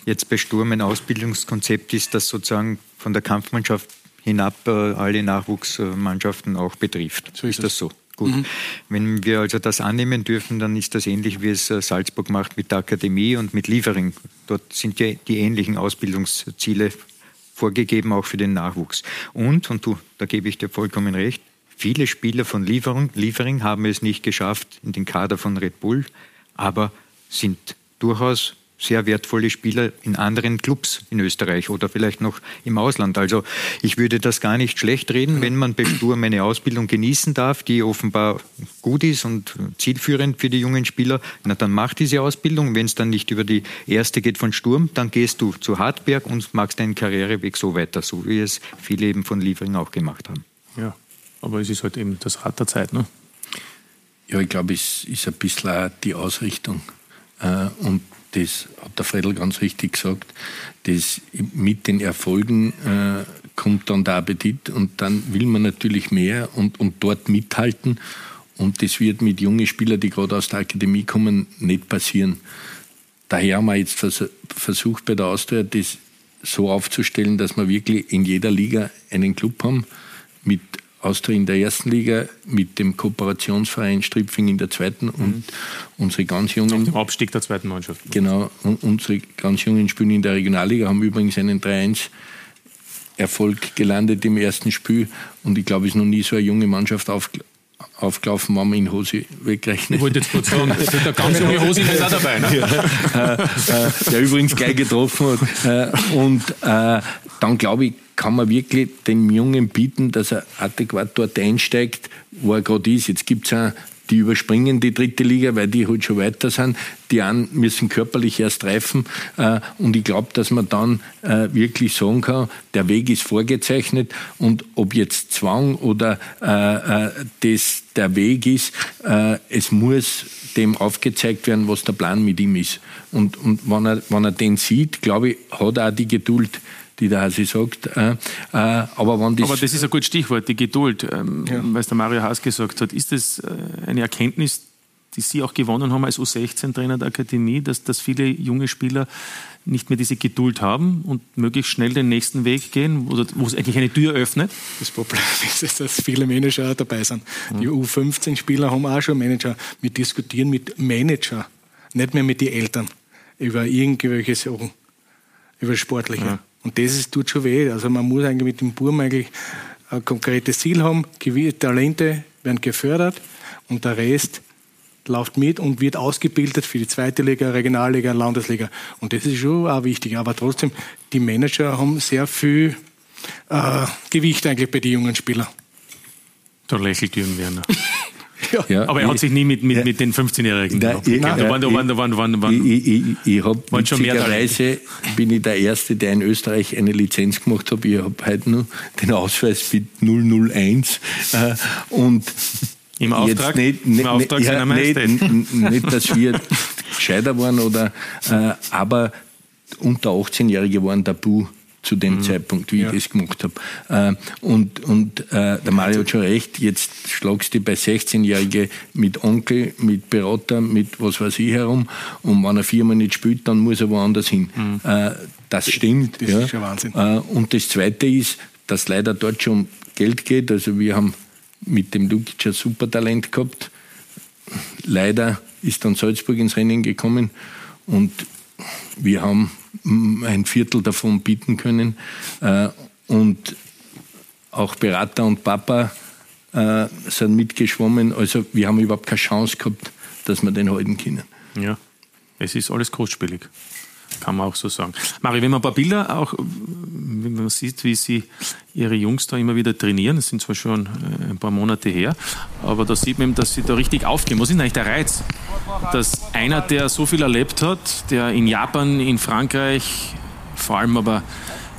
jetzt bei Sturm ein Ausbildungskonzept ist, das sozusagen von der Kampfmannschaft hinab äh, alle Nachwuchsmannschaften auch betrifft. So ist, ist das so? Gut. Mhm. Wenn wir also das annehmen dürfen, dann ist das ähnlich, wie es äh, Salzburg macht mit der Akademie und mit Liefering. Dort sind ja die ähnlichen Ausbildungsziele vorgegeben, auch für den Nachwuchs. Und, und du, da gebe ich dir vollkommen recht, viele Spieler von Liefering, Liefering haben es nicht geschafft in den Kader von Red Bull, aber sind durchaus sehr wertvolle Spieler in anderen Clubs in Österreich oder vielleicht noch im Ausland. Also ich würde das gar nicht schlecht reden, wenn man bei Sturm eine Ausbildung genießen darf, die offenbar gut ist und zielführend für die jungen Spieler. Na, dann mach diese Ausbildung. Wenn es dann nicht über die erste geht von Sturm, dann gehst du zu Hartberg und machst deinen Karriereweg so weiter, so wie es viele eben von Liefering auch gemacht haben. Ja, aber es ist halt eben das Rad der Zeit, ne? Ja, ich glaube, es ist ein bisschen auch die Ausrichtung. Äh, und das hat der Fredel ganz richtig gesagt, das mit den Erfolgen äh, kommt dann der Appetit und dann will man natürlich mehr und, und dort mithalten. Und das wird mit jungen Spielern, die gerade aus der Akademie kommen, nicht passieren. Daher haben wir jetzt versucht bei der Austria, das so aufzustellen, dass wir wirklich in jeder Liga einen Club haben mit Austria in der ersten Liga mit dem Kooperationsverein Stripfing in der zweiten mhm. und unsere ganz jungen. Nach dem Abstieg der zweiten Mannschaft. Genau, und unsere ganz jungen spielen in der Regionalliga, haben übrigens einen 3-1 Erfolg gelandet im ersten Spiel und ich glaube, es ist noch nie so eine junge Mannschaft auf, aufgelaufen, wenn man in Hose wegrechnet. Ich wollte jetzt kurz sagen, der ganz junge Hose ist auch dabei. Ne? Ja, äh, äh, der übrigens gleich getroffen hat. Äh, und äh, dann glaube ich, kann man wirklich dem Jungen bieten, dass er adäquat dort einsteigt, wo er gerade ist. Jetzt gibt es die überspringen die dritte Liga, weil die halt schon weiter sind. Die einen müssen körperlich erst reifen. Äh, und ich glaube, dass man dann äh, wirklich sagen kann, der Weg ist vorgezeichnet und ob jetzt Zwang oder äh, das der Weg ist, es muss dem aufgezeigt werden, was der Plan mit ihm ist. Und, und wenn, er, wenn er den sieht, glaube ich, hat er auch die Geduld, die der Hasi sagt. Äh, äh, aber, wenn das aber das ist ein gutes Stichwort, die Geduld, ähm, ja. weil es der Mario Haas gesagt hat. Ist das äh, eine Erkenntnis, die Sie auch gewonnen haben als U16-Trainer der Akademie, dass, dass viele junge Spieler nicht mehr diese Geduld haben und möglichst schnell den nächsten Weg gehen, wo, wo es eigentlich eine Tür öffnet? Das Problem [laughs] ist, dass viele Manager dabei sind. Die U15-Spieler haben auch schon Manager. Wir diskutieren mit Manager, nicht mehr mit den Eltern über irgendwelche Sachen, über Sportliche. Ja. Und das ist, tut schon weh. Also man muss eigentlich mit dem Burm eigentlich ein konkretes Ziel haben. Talente werden gefördert und der Rest läuft mit und wird ausgebildet für die zweite Liga, Regionalliga, Landesliga. Und das ist schon auch wichtig. Aber trotzdem, die Manager haben sehr viel äh, Gewicht eigentlich bei den jungen Spielern. Da lächelt Jürgen Werner. [laughs] Ja. ja. Aber er hat sich nie mit, mit, ja. mit den 15-Jährigen da Ich, ich, ich habe witzigerweise bin ich der Erste, der in Österreich eine Lizenz gemacht hat. Ich habe heute nur den Ausweis mit 001 äh, und im Auftrag, nicht, nicht, im Auftrag ja, seiner Majestät. Nicht, nicht, dass wir [laughs] gescheiter waren, oder, äh, aber unter 18-Jährige waren tabu zu dem mhm. Zeitpunkt, wie ja. ich das gemacht habe. Äh, und und äh, der Mario hat schon recht, jetzt schlagst du bei 16-Jährigen mit Onkel, mit Berater, mit was weiß ich herum und wenn eine Firma nicht spielt, dann muss er woanders hin. Mhm. Äh, das stimmt. Das ja. ist schon Wahnsinn. Äh, und das Zweite ist, dass leider dort schon Geld geht. Also wir haben mit dem Lukic ein super Talent gehabt. Leider ist dann Salzburg ins Rennen gekommen und wir haben ein Viertel davon bieten können. Äh, und auch Berater und Papa äh, sind mitgeschwommen. Also wir haben überhaupt keine Chance gehabt, dass wir den halten können. Ja, es ist alles kostspielig. Kann man auch so sagen. Mari, wenn man ein paar Bilder auch, wenn man sieht, wie sie ihre Jungs da immer wieder trainieren, das sind zwar schon äh, ein paar Monate her, aber da sieht man, dass sie da richtig aufgehen. Was ist eigentlich der Reiz? Dass einer, der so viel erlebt hat, der in Japan, in Frankreich, vor allem aber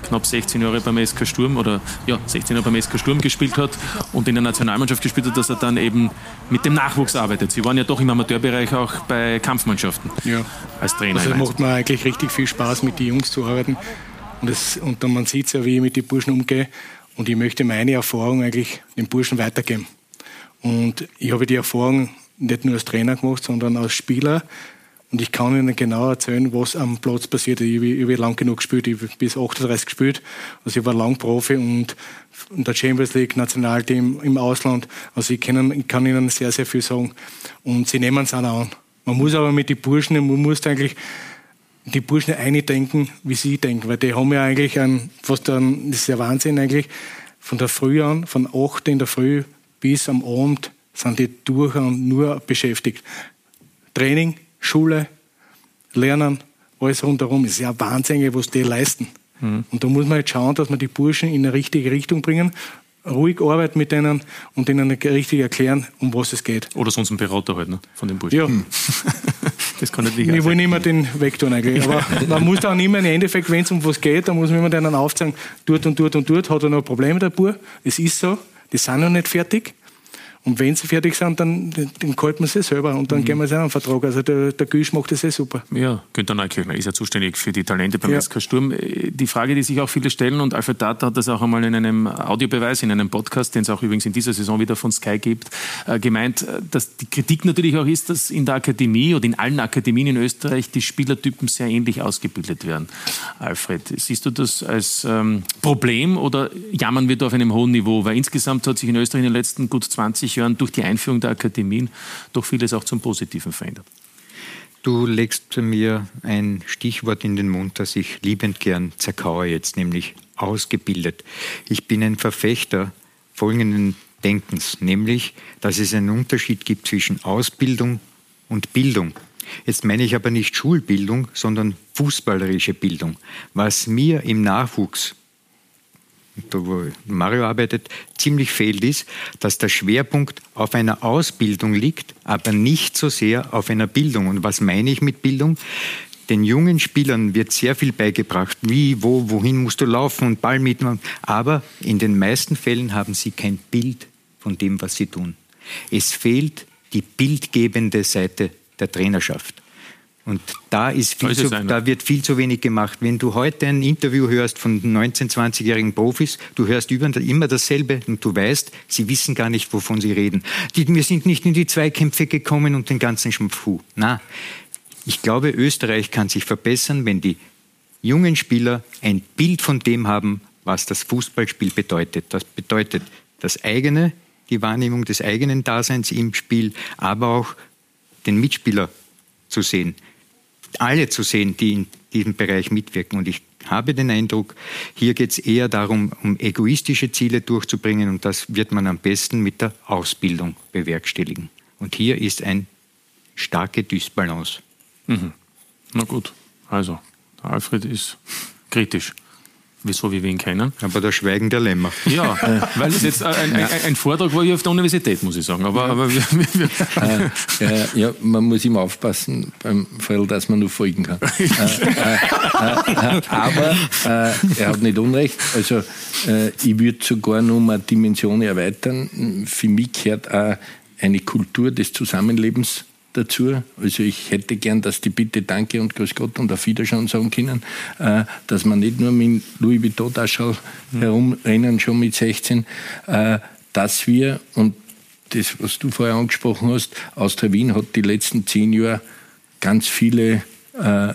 knapp 16 Jahre beim SK Sturm oder ja, 16 Jahre beim SK Sturm gespielt hat und in der Nationalmannschaft gespielt hat, dass er dann eben mit dem Nachwuchs arbeitet. Sie waren ja doch im Amateurbereich auch bei Kampfmannschaften ja. als Trainer. Also macht mir eigentlich richtig viel Spaß, mit den Jungs zu arbeiten. Und, das, und dann, man sieht ja, wie ich mit den Burschen umgehe. Und ich möchte meine Erfahrung eigentlich den Burschen weitergeben. Und ich habe die Erfahrung nicht nur als Trainer gemacht, sondern als Spieler und ich kann Ihnen genau erzählen, was am Platz passiert. Ich habe, ich habe lang genug gespielt, ich habe bis 38 gespielt. Also ich war lang Profi und in der Champions League, Nationalteam im Ausland. Also ich kann, ich kann Ihnen sehr, sehr viel sagen. Und sie nehmen es auch an. Man muss aber mit den Burschen, man muss eigentlich die Burschen eindenken, wie sie denken, weil die haben ja eigentlich ein, fast ein, das ist ja Wahnsinn eigentlich, von der Früh an, von 8 in der Früh bis am Abend sind die durch und nur beschäftigt. Training, Schule, Lernen, alles rundherum. Es ist ja Wahnsinn, was die leisten. Mhm. Und da muss man jetzt schauen, dass wir die Burschen in eine richtige Richtung bringen, ruhig arbeiten mit denen und ihnen richtig erklären, um was es geht. Oder sonst ein Berater halt, ne? von den Burschen. Ja. Hm. [laughs] das kann nicht Ich will nicht mehr den weg tun eigentlich. Aber [laughs] man muss dann immer im Endeffekt, wenn es um was geht, dann muss man immer denen aufzeigen, dort und dort und dort hat er noch Probleme, der Bur. Es ist so, die sind noch nicht fertig. Und wenn sie fertig sind, dann, dann kalt man sie selber und dann mhm. gehen wir sie einen Vertrag. Also der, der Güsch macht das eh super. Ja, Günter Neukirchner ist ja zuständig für die Talente beim ja. SK Sturm. Die Frage, die sich auch viele stellen, und Alfred Data hat das auch einmal in einem Audiobeweis, in einem Podcast, den es auch übrigens in dieser Saison wieder von Sky gibt, äh, gemeint, äh, dass die Kritik natürlich auch ist, dass in der Akademie oder in allen Akademien in Österreich die Spielertypen sehr ähnlich ausgebildet werden. Alfred, siehst du das als ähm, Problem oder jammern wir da auf einem hohen Niveau? Weil insgesamt hat sich in Österreich in den letzten gut 20 20 Jahren durch die Einführung der Akademien doch vieles auch zum Positiven verändert. Du legst mir ein Stichwort in den Mund, das ich liebend gern zerkaue jetzt, nämlich ausgebildet. Ich bin ein Verfechter folgenden Denkens, nämlich, dass es einen Unterschied gibt zwischen Ausbildung und Bildung. Jetzt meine ich aber nicht Schulbildung, sondern fußballerische Bildung. Was mir im Nachwuchs da wo Mario arbeitet, ziemlich fehlt, ist, dass der Schwerpunkt auf einer Ausbildung liegt, aber nicht so sehr auf einer Bildung. Und was meine ich mit Bildung? Den jungen Spielern wird sehr viel beigebracht, wie, wo, wohin musst du laufen und Ball mitmachen. Aber in den meisten Fällen haben sie kein Bild von dem, was sie tun. Es fehlt die bildgebende Seite der Trainerschaft. Und da, ist viel zu, da wird viel zu wenig gemacht. Wenn du heute ein Interview hörst von 19-, 20-jährigen Profis, du hörst immer dasselbe und du weißt, sie wissen gar nicht, wovon sie reden. Die, wir sind nicht in die Zweikämpfe gekommen und den ganzen Schmufu. Na, ich glaube, Österreich kann sich verbessern, wenn die jungen Spieler ein Bild von dem haben, was das Fußballspiel bedeutet. Das bedeutet das eigene, die Wahrnehmung des eigenen Daseins im Spiel, aber auch den Mitspieler zu sehen alle zu sehen, die in diesem Bereich mitwirken. Und ich habe den Eindruck, hier geht es eher darum, um egoistische Ziele durchzubringen und das wird man am besten mit der Ausbildung bewerkstelligen. Und hier ist eine starke Dysbalance. Mhm. Na gut, also Alfred ist kritisch wieso wir ihn kennen. Aber der Schweigen der Lämmer. Ja, [laughs] weil es jetzt ein, ein, ein, Vortrag war hier auf der Universität, muss ich sagen. Aber, aber wir, wir äh, ja, man muss immer aufpassen beim Fall, dass man nur folgen kann. [laughs] äh, äh, äh aber äh, er hat nicht Unrecht. Also äh, ich würde sogar noch mal Dimension erweitern. Für mich gehört auch eine Kultur des Zusammenlebens dazu. Also ich hätte gern, dass die Bitte Danke und Grüß Gott und auf Wiederschauen sagen können, äh, dass man nicht nur mit Louis Vuitton-Taschel mhm. herumrennen, schon mit 16, äh, dass wir, und das, was du vorher angesprochen hast, Austria Wien hat die letzten zehn Jahre ganz viele äh,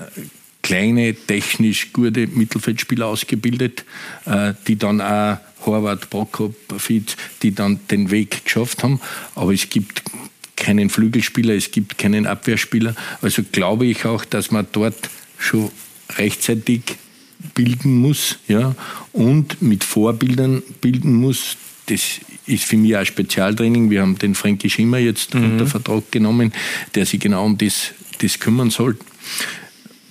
kleine, technisch gute Mittelfeldspieler ausgebildet, äh, die dann auch Horvath, Prokop, Fitz, die dann den Weg geschafft haben. Aber es gibt keinen Flügelspieler, es gibt keinen Abwehrspieler. Also glaube ich auch, dass man dort schon rechtzeitig bilden muss ja, und mit Vorbildern bilden muss. Das ist für mich auch Spezialtraining. Wir haben den Frankie Schimmer jetzt mhm. unter Vertrag genommen, der sich genau um das, das kümmern soll.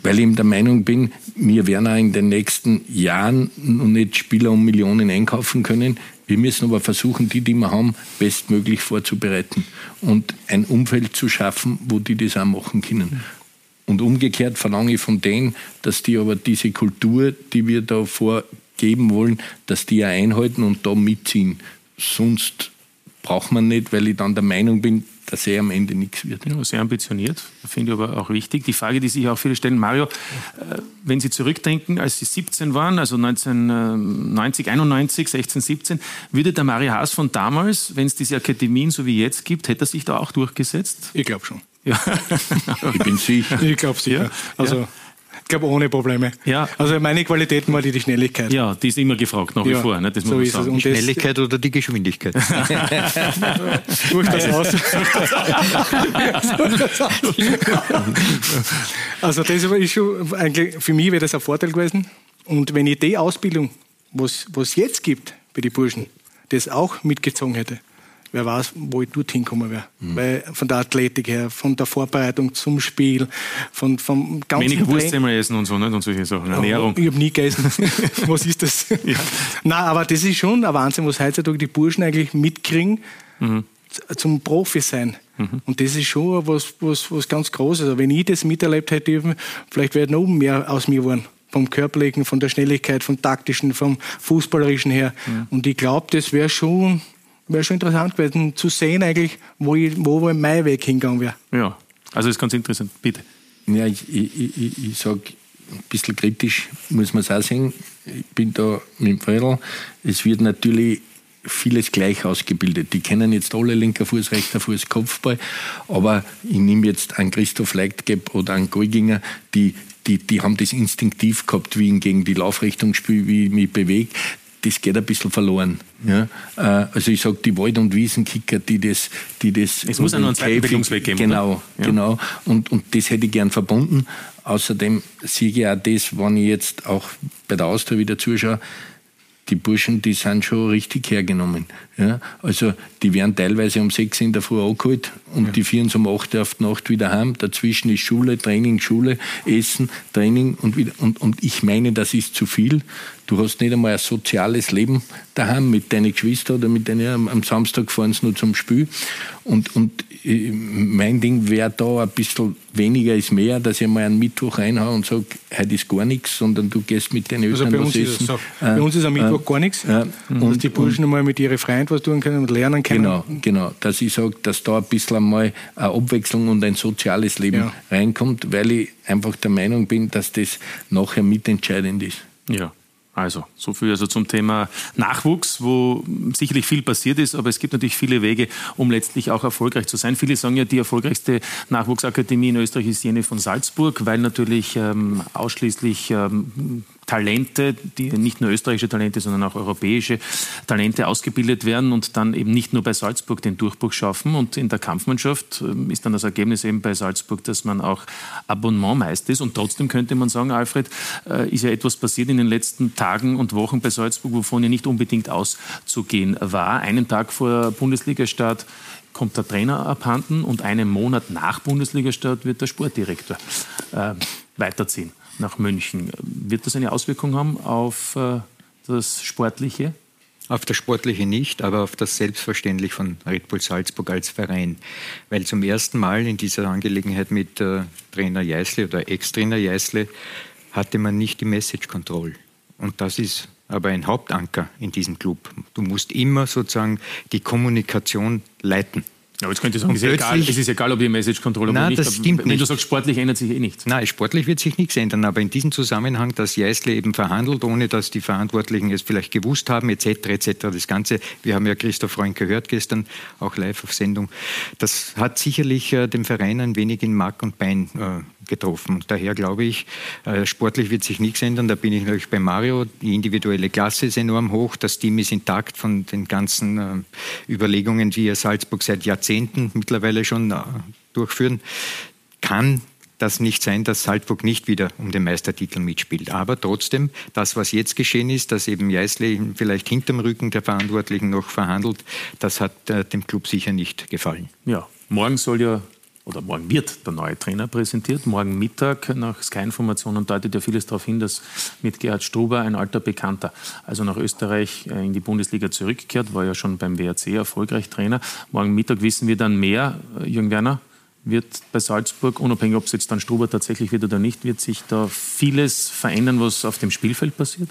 weil ich eben der Meinung bin, wir werden auch in den nächsten Jahren noch nicht Spieler um Millionen einkaufen können. Wir müssen aber versuchen, die, die wir haben, bestmöglich vorzubereiten und ein Umfeld zu schaffen, wo die das auch machen können. Und umgekehrt verlange ich von denen, dass die aber diese Kultur, die wir da vorgeben wollen, dass die ja einhalten und da mitziehen. Sonst braucht man nicht, weil ich dann der Meinung bin, dass er am Ende nichts wird. Ja, sehr ambitioniert, finde ich aber auch wichtig. Die Frage, die sich auch viele stellen, Mario, äh, wenn Sie zurückdenken, als Sie 17 waren, also 1990, 91, 16, 17, würde der Mario Haas von damals, wenn es diese Akademien so wie jetzt gibt, hätte er sich da auch durchgesetzt? Ich glaube schon. Ja. ich bin sicher. Ich glaube sicher. Ja. Also, ja. Ich glaube, ohne Probleme. Ja. Also meine Qualitäten war die, die Schnelligkeit. Ja, die ist immer gefragt, nach wie ja, vor. Ne? Das muss so man sagen. Die Schnelligkeit oder die Geschwindigkeit? [laughs] Durch das aus. also das ist schon eigentlich, für mich wäre das ein Vorteil gewesen. Und wenn ich die Ausbildung, was es jetzt gibt bei den Burschen, das auch mitgezogen hätte, wer weiß, wo ich dorthin kommen wäre. Mhm. Weil von der Athletik her, von der Vorbereitung zum Spiel, von, vom ganzen Wenig Wurst immer essen und so, nicht? Und solche Sachen. Ernährung. Ich habe nie gegessen. [laughs] [laughs] was ist das? Ja. Nein, aber das ist schon ein Wahnsinn, was heutzutage die Burschen eigentlich mitkriegen mhm. zum Profi sein. Mhm. Und das ist schon was, was, was ganz Großes. Also wenn ich das miterlebt hätte, vielleicht wäre noch mehr aus mir geworden vom Körperlichen, von der Schnelligkeit, vom taktischen, vom fußballerischen her. Mhm. Und ich glaube, das wäre schon wäre schon interessant gewesen zu sehen eigentlich, wo, ich, wo mein Weg hingegangen wäre. Ja, also ist ganz interessant. Bitte. Ja, ich, ich, ich, ich sage ein bisschen kritisch, muss man es auch sehen. Ich bin da mit dem Fredel. Es wird natürlich vieles gleich ausgebildet. Die kennen jetzt alle linker Fuß, rechter Fuß, Kopfball. Aber ich nehme jetzt einen Christoph Leitgeb oder einen Golginger, die, die, die haben das instinktiv gehabt, wie ich gegen die Laufrichtung spiele, wie ich mich bewege das geht ein bisschen verloren. Ja? Äh, also ich sage, die Wald- und Wiesenkicker, die das... Die das es muss einen zweiten Bildungsweg geben. Genau, ja. genau. Und, und das hätte ich gern verbunden. Außerdem sehe ich auch das, wenn ich jetzt auch bei der Austria wieder zuschaue, die Burschen, die sind schon richtig hergenommen. Ja? Also die werden teilweise um sechs in der Früh angeholt und ja. die vieren um acht auf die Nacht wieder heim. Dazwischen ist Schule, Training, Schule, Essen, Training und wieder. Und, und ich meine, das ist zu viel. Du hast nicht einmal ein soziales Leben daheim mit deinen Geschwistern oder mit deinen, am Samstag fahren sie nur zum Spiel. Und, und äh, mein Ding wäre da ein bisschen weniger ist mehr, dass ich mal einen Mittwoch reinhaue und sage, heute ist gar nichts, sondern du gehst mit den Eltern also bei uns essen. So. Äh, bei uns ist am Mittwoch äh, gar nichts. Äh, und, dass die Burschen und, mal mit ihren Freunden was tun können und lernen können. Genau, genau. Dass ich sage, dass da ein bisschen einmal eine Abwechslung und ein soziales Leben ja. reinkommt, weil ich einfach der Meinung bin, dass das nachher mitentscheidend ist. Ja. Also, so viel also zum Thema Nachwuchs, wo sicherlich viel passiert ist, aber es gibt natürlich viele Wege, um letztlich auch erfolgreich zu sein. Viele sagen ja, die erfolgreichste Nachwuchsakademie in Österreich ist jene von Salzburg, weil natürlich ähm, ausschließlich ähm, Talente, die nicht nur österreichische Talente, sondern auch europäische Talente ausgebildet werden und dann eben nicht nur bei Salzburg den Durchbruch schaffen. Und in der Kampfmannschaft ähm, ist dann das Ergebnis eben bei Salzburg, dass man auch Abonnementmeister ist. Und trotzdem könnte man sagen, Alfred, äh, ist ja etwas passiert in den letzten Tagen und Wochen bei Salzburg, wovon ja nicht unbedingt auszugehen war. Einen Tag vor Bundesligastart kommt der Trainer abhanden und einen Monat nach Bundesligastart wird der Sportdirektor äh, weiterziehen nach München. Wird das eine Auswirkung haben auf äh, das Sportliche? Auf das Sportliche nicht, aber auf das Selbstverständlich von Red Bull Salzburg als Verein. Weil zum ersten Mal in dieser Angelegenheit mit äh, Trainer Jeißle oder Ex-Trainer Jeißle hatte man nicht die Message Control. Und das ist aber ein Hauptanker in diesem Club. Du musst immer sozusagen die Kommunikation leiten. Ja, jetzt könnte ich sagen, es ist, egal, es ist egal, ob ihr Message Controller oder nicht. Das stimmt wenn nicht. du sagst, sportlich ändert sich eh nichts. Nein, sportlich wird sich nichts ändern, aber in diesem Zusammenhang, dass Jeißle eben verhandelt, ohne dass die Verantwortlichen es vielleicht gewusst haben, etc., etc., das Ganze, wir haben ja Christoph Freund gehört gestern, auch live auf Sendung, das hat sicherlich äh, dem Verein ein wenig in Mark und Bein äh, getroffen. Daher glaube ich, äh, sportlich wird sich nichts ändern. Da bin ich natürlich bei Mario. Die individuelle Klasse ist enorm hoch. Das Team ist intakt von den ganzen äh, Überlegungen, die Salzburg seit Jahrzehnten mittlerweile schon äh, durchführen. Kann das nicht sein, dass Salzburg nicht wieder um den Meistertitel mitspielt. Aber trotzdem, das, was jetzt geschehen ist, dass eben Jeißle vielleicht hinterm Rücken der Verantwortlichen noch verhandelt, das hat dem Club sicher nicht gefallen. Ja, morgen soll ja oder morgen wird der neue Trainer präsentiert. Morgen Mittag nach Sky-Informationen deutet ja vieles darauf hin, dass mit Gerhard Struber ein alter Bekannter, also nach Österreich äh, in die Bundesliga zurückkehrt, war ja schon beim WRC erfolgreich Trainer. Morgen Mittag wissen wir dann mehr. Äh, Jürgen Werner, wird bei Salzburg, unabhängig ob es jetzt dann Struber tatsächlich wird oder nicht, wird sich da vieles verändern, was auf dem Spielfeld passiert?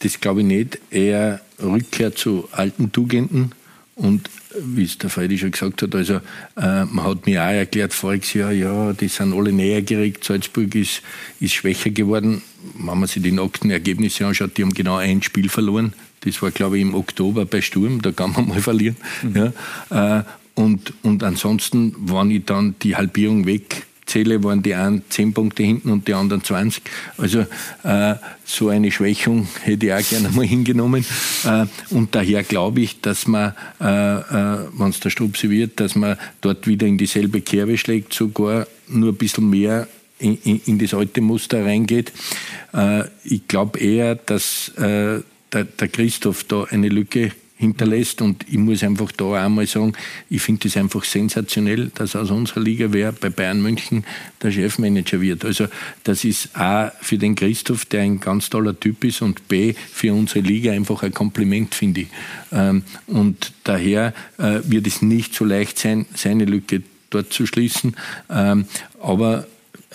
Das glaube ich nicht. Eher Rückkehr zu alten Tugenden und wie es der Freddy schon gesagt hat, also äh, man hat mir auch erklärt voriges Jahr, ja, die sind alle näher geregt, Salzburg ist, ist schwächer geworden. Wenn man sich die nackten Ergebnisse anschaut, die haben genau ein Spiel verloren. Das war, glaube ich, im Oktober bei Sturm, da kann man [laughs] mal verlieren. Mhm. Ja. Äh, und, und ansonsten, wenn ich dann die Halbierung weg zähle, waren die einen 10 Punkte hinten und die anderen 20. Also äh, so eine Schwächung hätte ich auch gerne mal [laughs] hingenommen. Äh, und daher glaube ich, dass man, äh, äh, wenn es der Strupsi wird, dass man dort wieder in dieselbe Kerbe schlägt, sogar nur ein bisschen mehr in, in, in das alte Muster reingeht. Äh, ich glaube eher, dass äh, der, der Christoph da eine Lücke hinterlässt. Und ich muss einfach da auch mal sagen, ich finde es einfach sensationell, dass aus unserer Liga wer bei Bayern München der Chefmanager wird. Also das ist A für den Christoph, der ein ganz toller Typ ist und B für unsere Liga einfach ein Kompliment, finde ich. Ähm, und daher äh, wird es nicht so leicht sein, seine Lücke dort zu schließen. Ähm, aber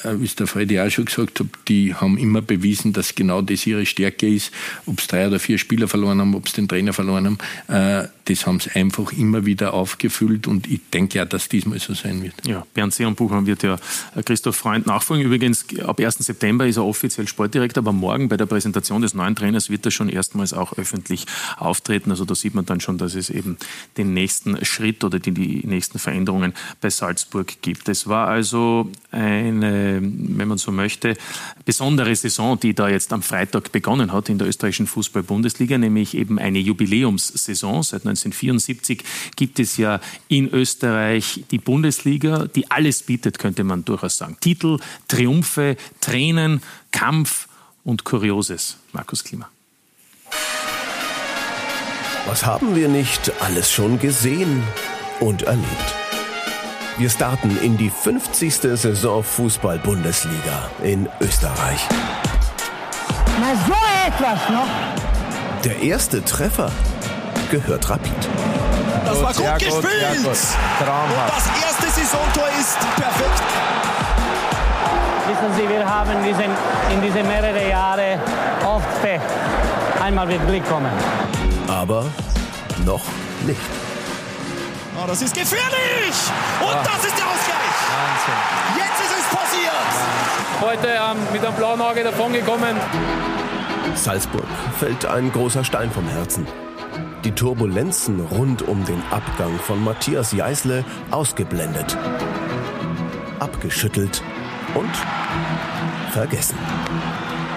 wie es der Freddy auch schon gesagt hat, die haben immer bewiesen, dass genau das ihre Stärke ist. Ob es drei oder vier Spieler verloren haben, ob es den Trainer verloren haben, äh, das haben sie einfach immer wieder aufgefüllt und ich denke ja, dass diesmal so sein wird. Ja, Bernd Seerenbucher wird ja äh, Christoph Freund nachfolgen. Übrigens, ab 1. September ist er offiziell Sportdirektor, aber morgen bei der Präsentation des neuen Trainers wird er schon erstmals auch öffentlich auftreten. Also da sieht man dann schon, dass es eben den nächsten Schritt oder die, die nächsten Veränderungen bei Salzburg gibt. Es war also eine wenn man so möchte, besondere Saison, die da jetzt am Freitag begonnen hat in der österreichischen Fußball-Bundesliga, nämlich eben eine Jubiläumssaison. Seit 1974 gibt es ja in Österreich die Bundesliga, die alles bietet, könnte man durchaus sagen. Titel, Triumphe, Tränen, Kampf und Kurioses. Markus Klima. Was haben wir nicht alles schon gesehen und erlebt? Wir starten in die 50. Saison Fußball-Bundesliga in Österreich. Na so etwas noch. Der erste Treffer gehört Rapid. Das war gut, gut gespielt. Gut. Und das erste Saisontor ist perfekt. Wissen Sie, wir haben diesen, in diese mehrere Jahre oft Pech. Einmal wird Glück kommen. Aber noch nicht. Oh, das ist gefährlich! Und oh. das ist der Ausgleich! Wahnsinn. Jetzt ist es passiert! Heute ähm, mit einem blauen Auge davongekommen. Salzburg fällt ein großer Stein vom Herzen. Die Turbulenzen rund um den Abgang von Matthias Jeißle ausgeblendet. Abgeschüttelt und vergessen.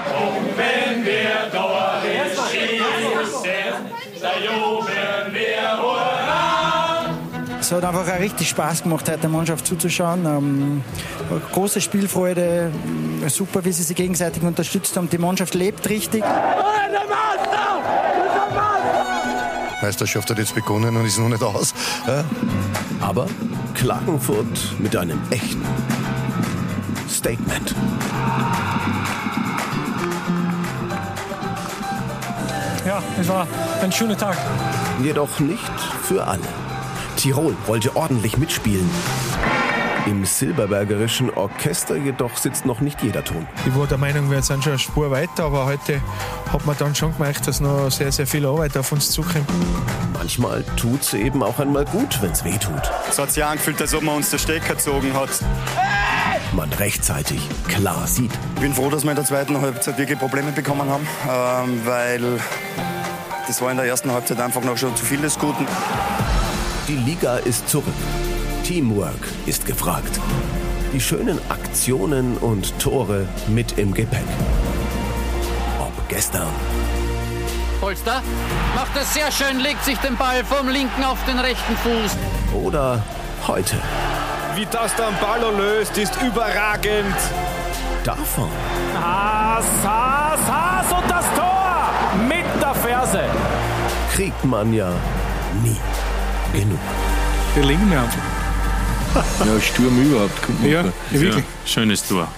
Und wenn wir dort schießen, da jubeln es hat einfach auch richtig Spaß gemacht, heute der Mannschaft zuzuschauen. Ähm, große Spielfreude, super, wie sie sich gegenseitig unterstützt haben. Die Mannschaft lebt richtig. Meisterschaft hat jetzt begonnen und ist noch nicht aus. Ja? Aber Klagenfurt mit einem echten Statement. Ja, es war ein schöner Tag. Jedoch nicht für alle. Tirol wollte ordentlich mitspielen. Im Silberbergerischen Orchester jedoch sitzt noch nicht jeder Ton. Ich war der Meinung, wir sind schon eine Spur weiter, aber heute hat man dann schon gemerkt, dass noch sehr, sehr viel Arbeit auf uns zukommt. Manchmal tut es eben auch einmal gut, wenn es weh tut. Es hat sich angefühlt, als ob man uns der Stecker gezogen hat. Man rechtzeitig klar sieht. Ich bin froh, dass wir in der zweiten Halbzeit wirklich Probleme bekommen haben, ähm, weil das war in der ersten Halbzeit einfach noch schon zu viel des Guten. Die Liga ist zurück. Teamwork ist gefragt. Die schönen Aktionen und Tore mit im Gepäck. Ob gestern. Polster macht es sehr schön, legt sich den Ball vom linken auf den rechten Fuß. Oder heute. Wie das dann Ballo löst, ist überragend. Davon. Haas, Haas, Haas und das Tor mit der Ferse. Kriegt man ja nie genug. Wir legen [laughs] mir einfach. ja, Sturm überhaupt. Kommt ja, ja, wirklich. Ja, schönes Tor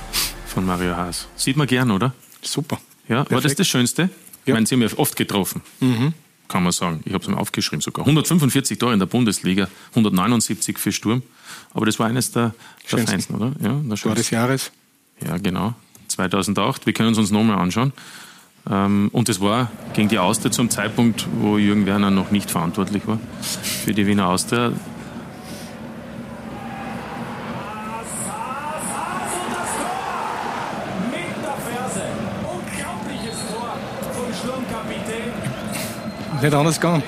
von Mario Haas. Sieht man gern, oder? Super. Ja, Perfekt. war das das Schönste? Ja. Ich meine, Sie haben ja oft getroffen. Mhm. Kann man sagen. Ich habe es mir aufgeschrieben sogar. 145 Tore in der Bundesliga, 179 für Sturm. Aber das war eines der, der feinsten, oder? Ja, der Tor des Jahres. Ja, genau. 2008. Wir können es uns nochmal anschauen. Ähm, und es war gegen die Austria zum Zeitpunkt, wo Jürgen Werner noch nicht verantwortlich war für die Wiener Austria. Nicht anders gegangen.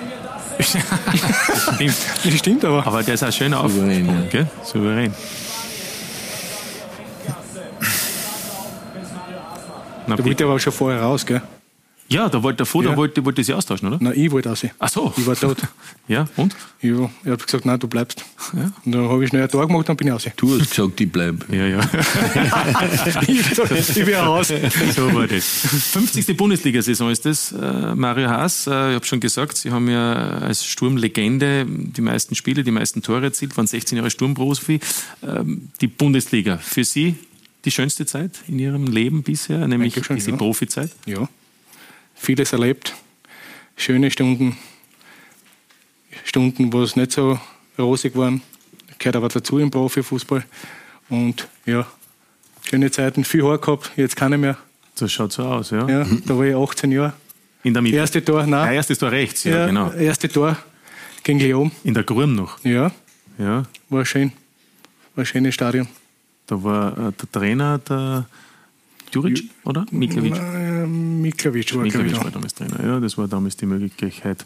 [laughs] stimmt. [laughs] Das stimmt aber. Aber der ist auch schön auf. Souverän, ja. Gell? Souverän. Na, der wollte aber schon vorher raus, gell? Ja, da wollte davor, ja. da wollte, wollte sie austauschen, oder? Nein, ich wollte auch Ach so. Ich war tot. [laughs] ja, und? Ich, ich habe gesagt, nein, du bleibst. Ja. Und dann habe ich schnell ein Tor gemacht, dann bin ich raus. Du hast gesagt, ich bleibe. Ja, ja. [laughs] ich, ich bin raus. [laughs] So war das. 50. Bundesliga-Saison ist das, äh, Mario Haas. Äh, ich habe schon gesagt, Sie haben ja als Sturmlegende die meisten Spiele, die meisten Tore erzielt, waren 16 Jahre Sturmprofi. Ähm, die Bundesliga, für Sie die schönste Zeit in Ihrem Leben bisher, nämlich schon, diese ja. Profizeit? Ja, vieles erlebt, schöne Stunden, Stunden, wo es nicht so rosig waren, gehört aber dazu im Profifußball. Und ja, schöne Zeiten, viel Haar gehabt, jetzt keine mehr. Das schaut so aus, ja. Ja, da war ich 18 Jahre. In der Mitte? Erste Tor, nein. Ja, erstes Tor rechts, ja, ja genau. Erste Tor gegen Leon. In der Grün noch? Ja. Ja. War schön. War ein schönes Stadion. Da war äh, der Trainer, der Juric, oder? Mikljevic? Äh, Mikljevic war, Mikljevic war damals Trainer, ja, das war damals die Möglichkeit.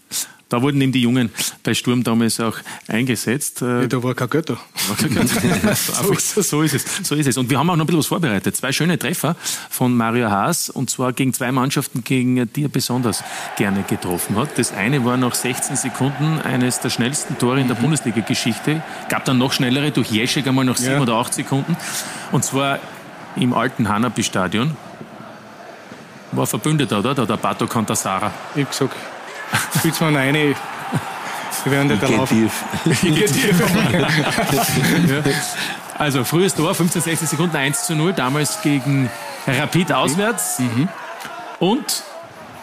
Da wurden eben die Jungen bei Sturm damals auch eingesetzt. Äh, ja, da war kein Götter. War kein Götter. [laughs] so, ist so, ist es. so ist es. Und wir haben auch noch ein bisschen was vorbereitet. Zwei schöne Treffer von Mario Haas und zwar gegen zwei Mannschaften, gegen die er besonders gerne getroffen hat. Das eine war nach 16 Sekunden eines der schnellsten Tore in der mhm. Bundesliga-Geschichte. Gab dann noch schnellere durch Jeschek einmal nach sieben ja. oder acht Sekunden. Und zwar im alten Hanapi-Stadion. War Verbündeter, oder? Da der Pato Contasara. Ich hab gesagt, spielst mal eine. Wir werden nicht erlauben. [laughs] ja. Also frühes Tor, 15, 16 Sekunden, 1 zu 0, damals gegen Rapid auswärts. Mhm. Und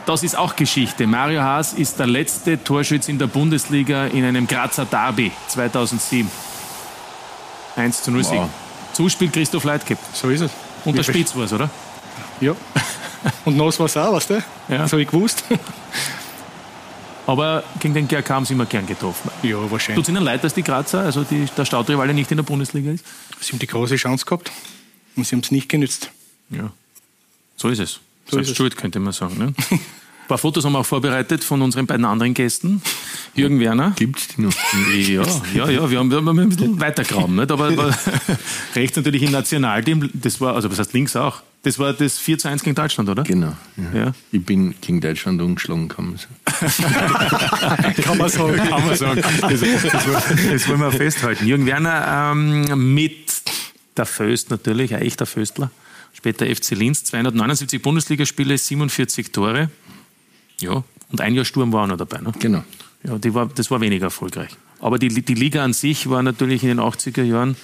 das ist auch Geschichte. Mario Haas ist der letzte Torschütz in der Bundesliga in einem Grazer Derby 2007. 1 zu 0 Sieg. Wow. Zuspiel Christoph Leitgeb. So ist es. Und der Spitz war es, oder? Ja. [laughs] Und nass war es auch, weißt du? Ja. Das habe ich gewusst. [laughs] Aber gegen den GRK haben sie immer gern getroffen. Ja, wahrscheinlich. Tut es Ihnen leid, dass die Grazer, also die, der Stautrivale nicht in der Bundesliga ist? Sie haben die große Chance gehabt und sie haben es nicht genützt. Ja, so ist es. So Selbst ist schuld, könnte man sagen. Ne? [laughs] Ein paar Fotos haben wir auch vorbereitet von unseren beiden anderen Gästen. Jürgen Werner. Gibt es die noch? [laughs] Ja, ja, ja, wir haben, wir haben ein bisschen weitergraben. Nicht? Aber, aber [laughs] rechts natürlich im Nationalteam, das war, also was heißt links auch? Das war das 4 zu 1 gegen Deutschland, oder? Genau. Ja. ja. Ich bin gegen Deutschland umgeschlagen, kann man sagen. [laughs] kann man sagen. Kann man sagen. Das, das, das wollen wir festhalten. Jürgen Werner ähm, mit der Föst natürlich, ein echter Föstler. Später FC Linz, 279 Bundesligaspiele, 47 Tore. Ja, und ein Jahr Sturm war auch noch dabei. Ne? Genau. Ja, die war, das war weniger erfolgreich. Aber die, die Liga an sich war natürlich in den 80er Jahren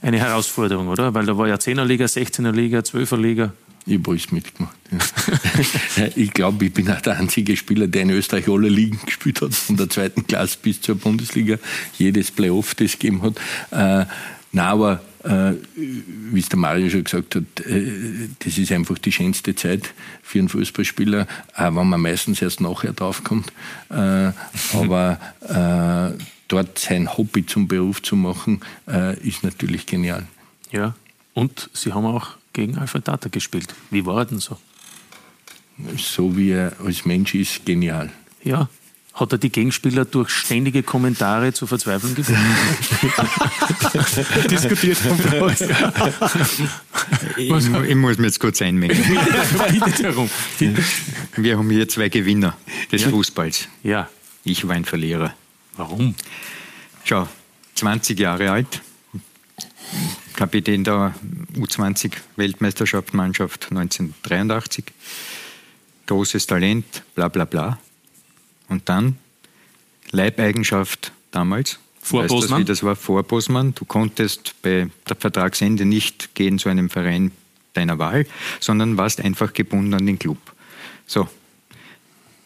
eine Herausforderung, oder? Weil da war ja 10er Liga, 16er Liga, 12er Liga. Ich habe alles mitgemacht. Ja. [laughs] ich glaube, ich bin auch der einzige Spieler, der in Österreich alle Ligen gespielt hat, von der zweiten Klasse bis zur Bundesliga, jedes Playoff, das gegeben hat. Äh, nein, aber wie es der Mario schon gesagt hat, äh, das ist einfach die schönste Zeit für einen Fußballspieler, auch wenn man meistens erst nachher draufkommt. Äh, aber äh, dort sein Hobby zum Beruf zu machen, äh, ist natürlich genial. Ja, und Sie haben auch gegen Alfred Data gespielt. Wie war er denn so? So wie er als Mensch ist, genial. Ja, hat er die Gegenspieler durch ständige Kommentare zur Verzweiflung gebracht? [laughs] Diskutiert uns. Ich, ich, muss mir jetzt kurz einmengen. [laughs] Wir haben hier zwei Gewinner des ja? Fußballs. Ja. Ich war ein Verlierer. Warum? Schau, 20 Jahre alt, Kapitän der U20-Weltmeisterschaftsmannschaft 1983, großes Talent, bla bla bla. Und dann Leibeigenschaft damals, Vor weißt Bosman? Das, das war vor Bosman. Du konntest bei der Vertragsende nicht gehen zu einem Verein deiner Wahl, sondern warst einfach gebunden an den Club. So.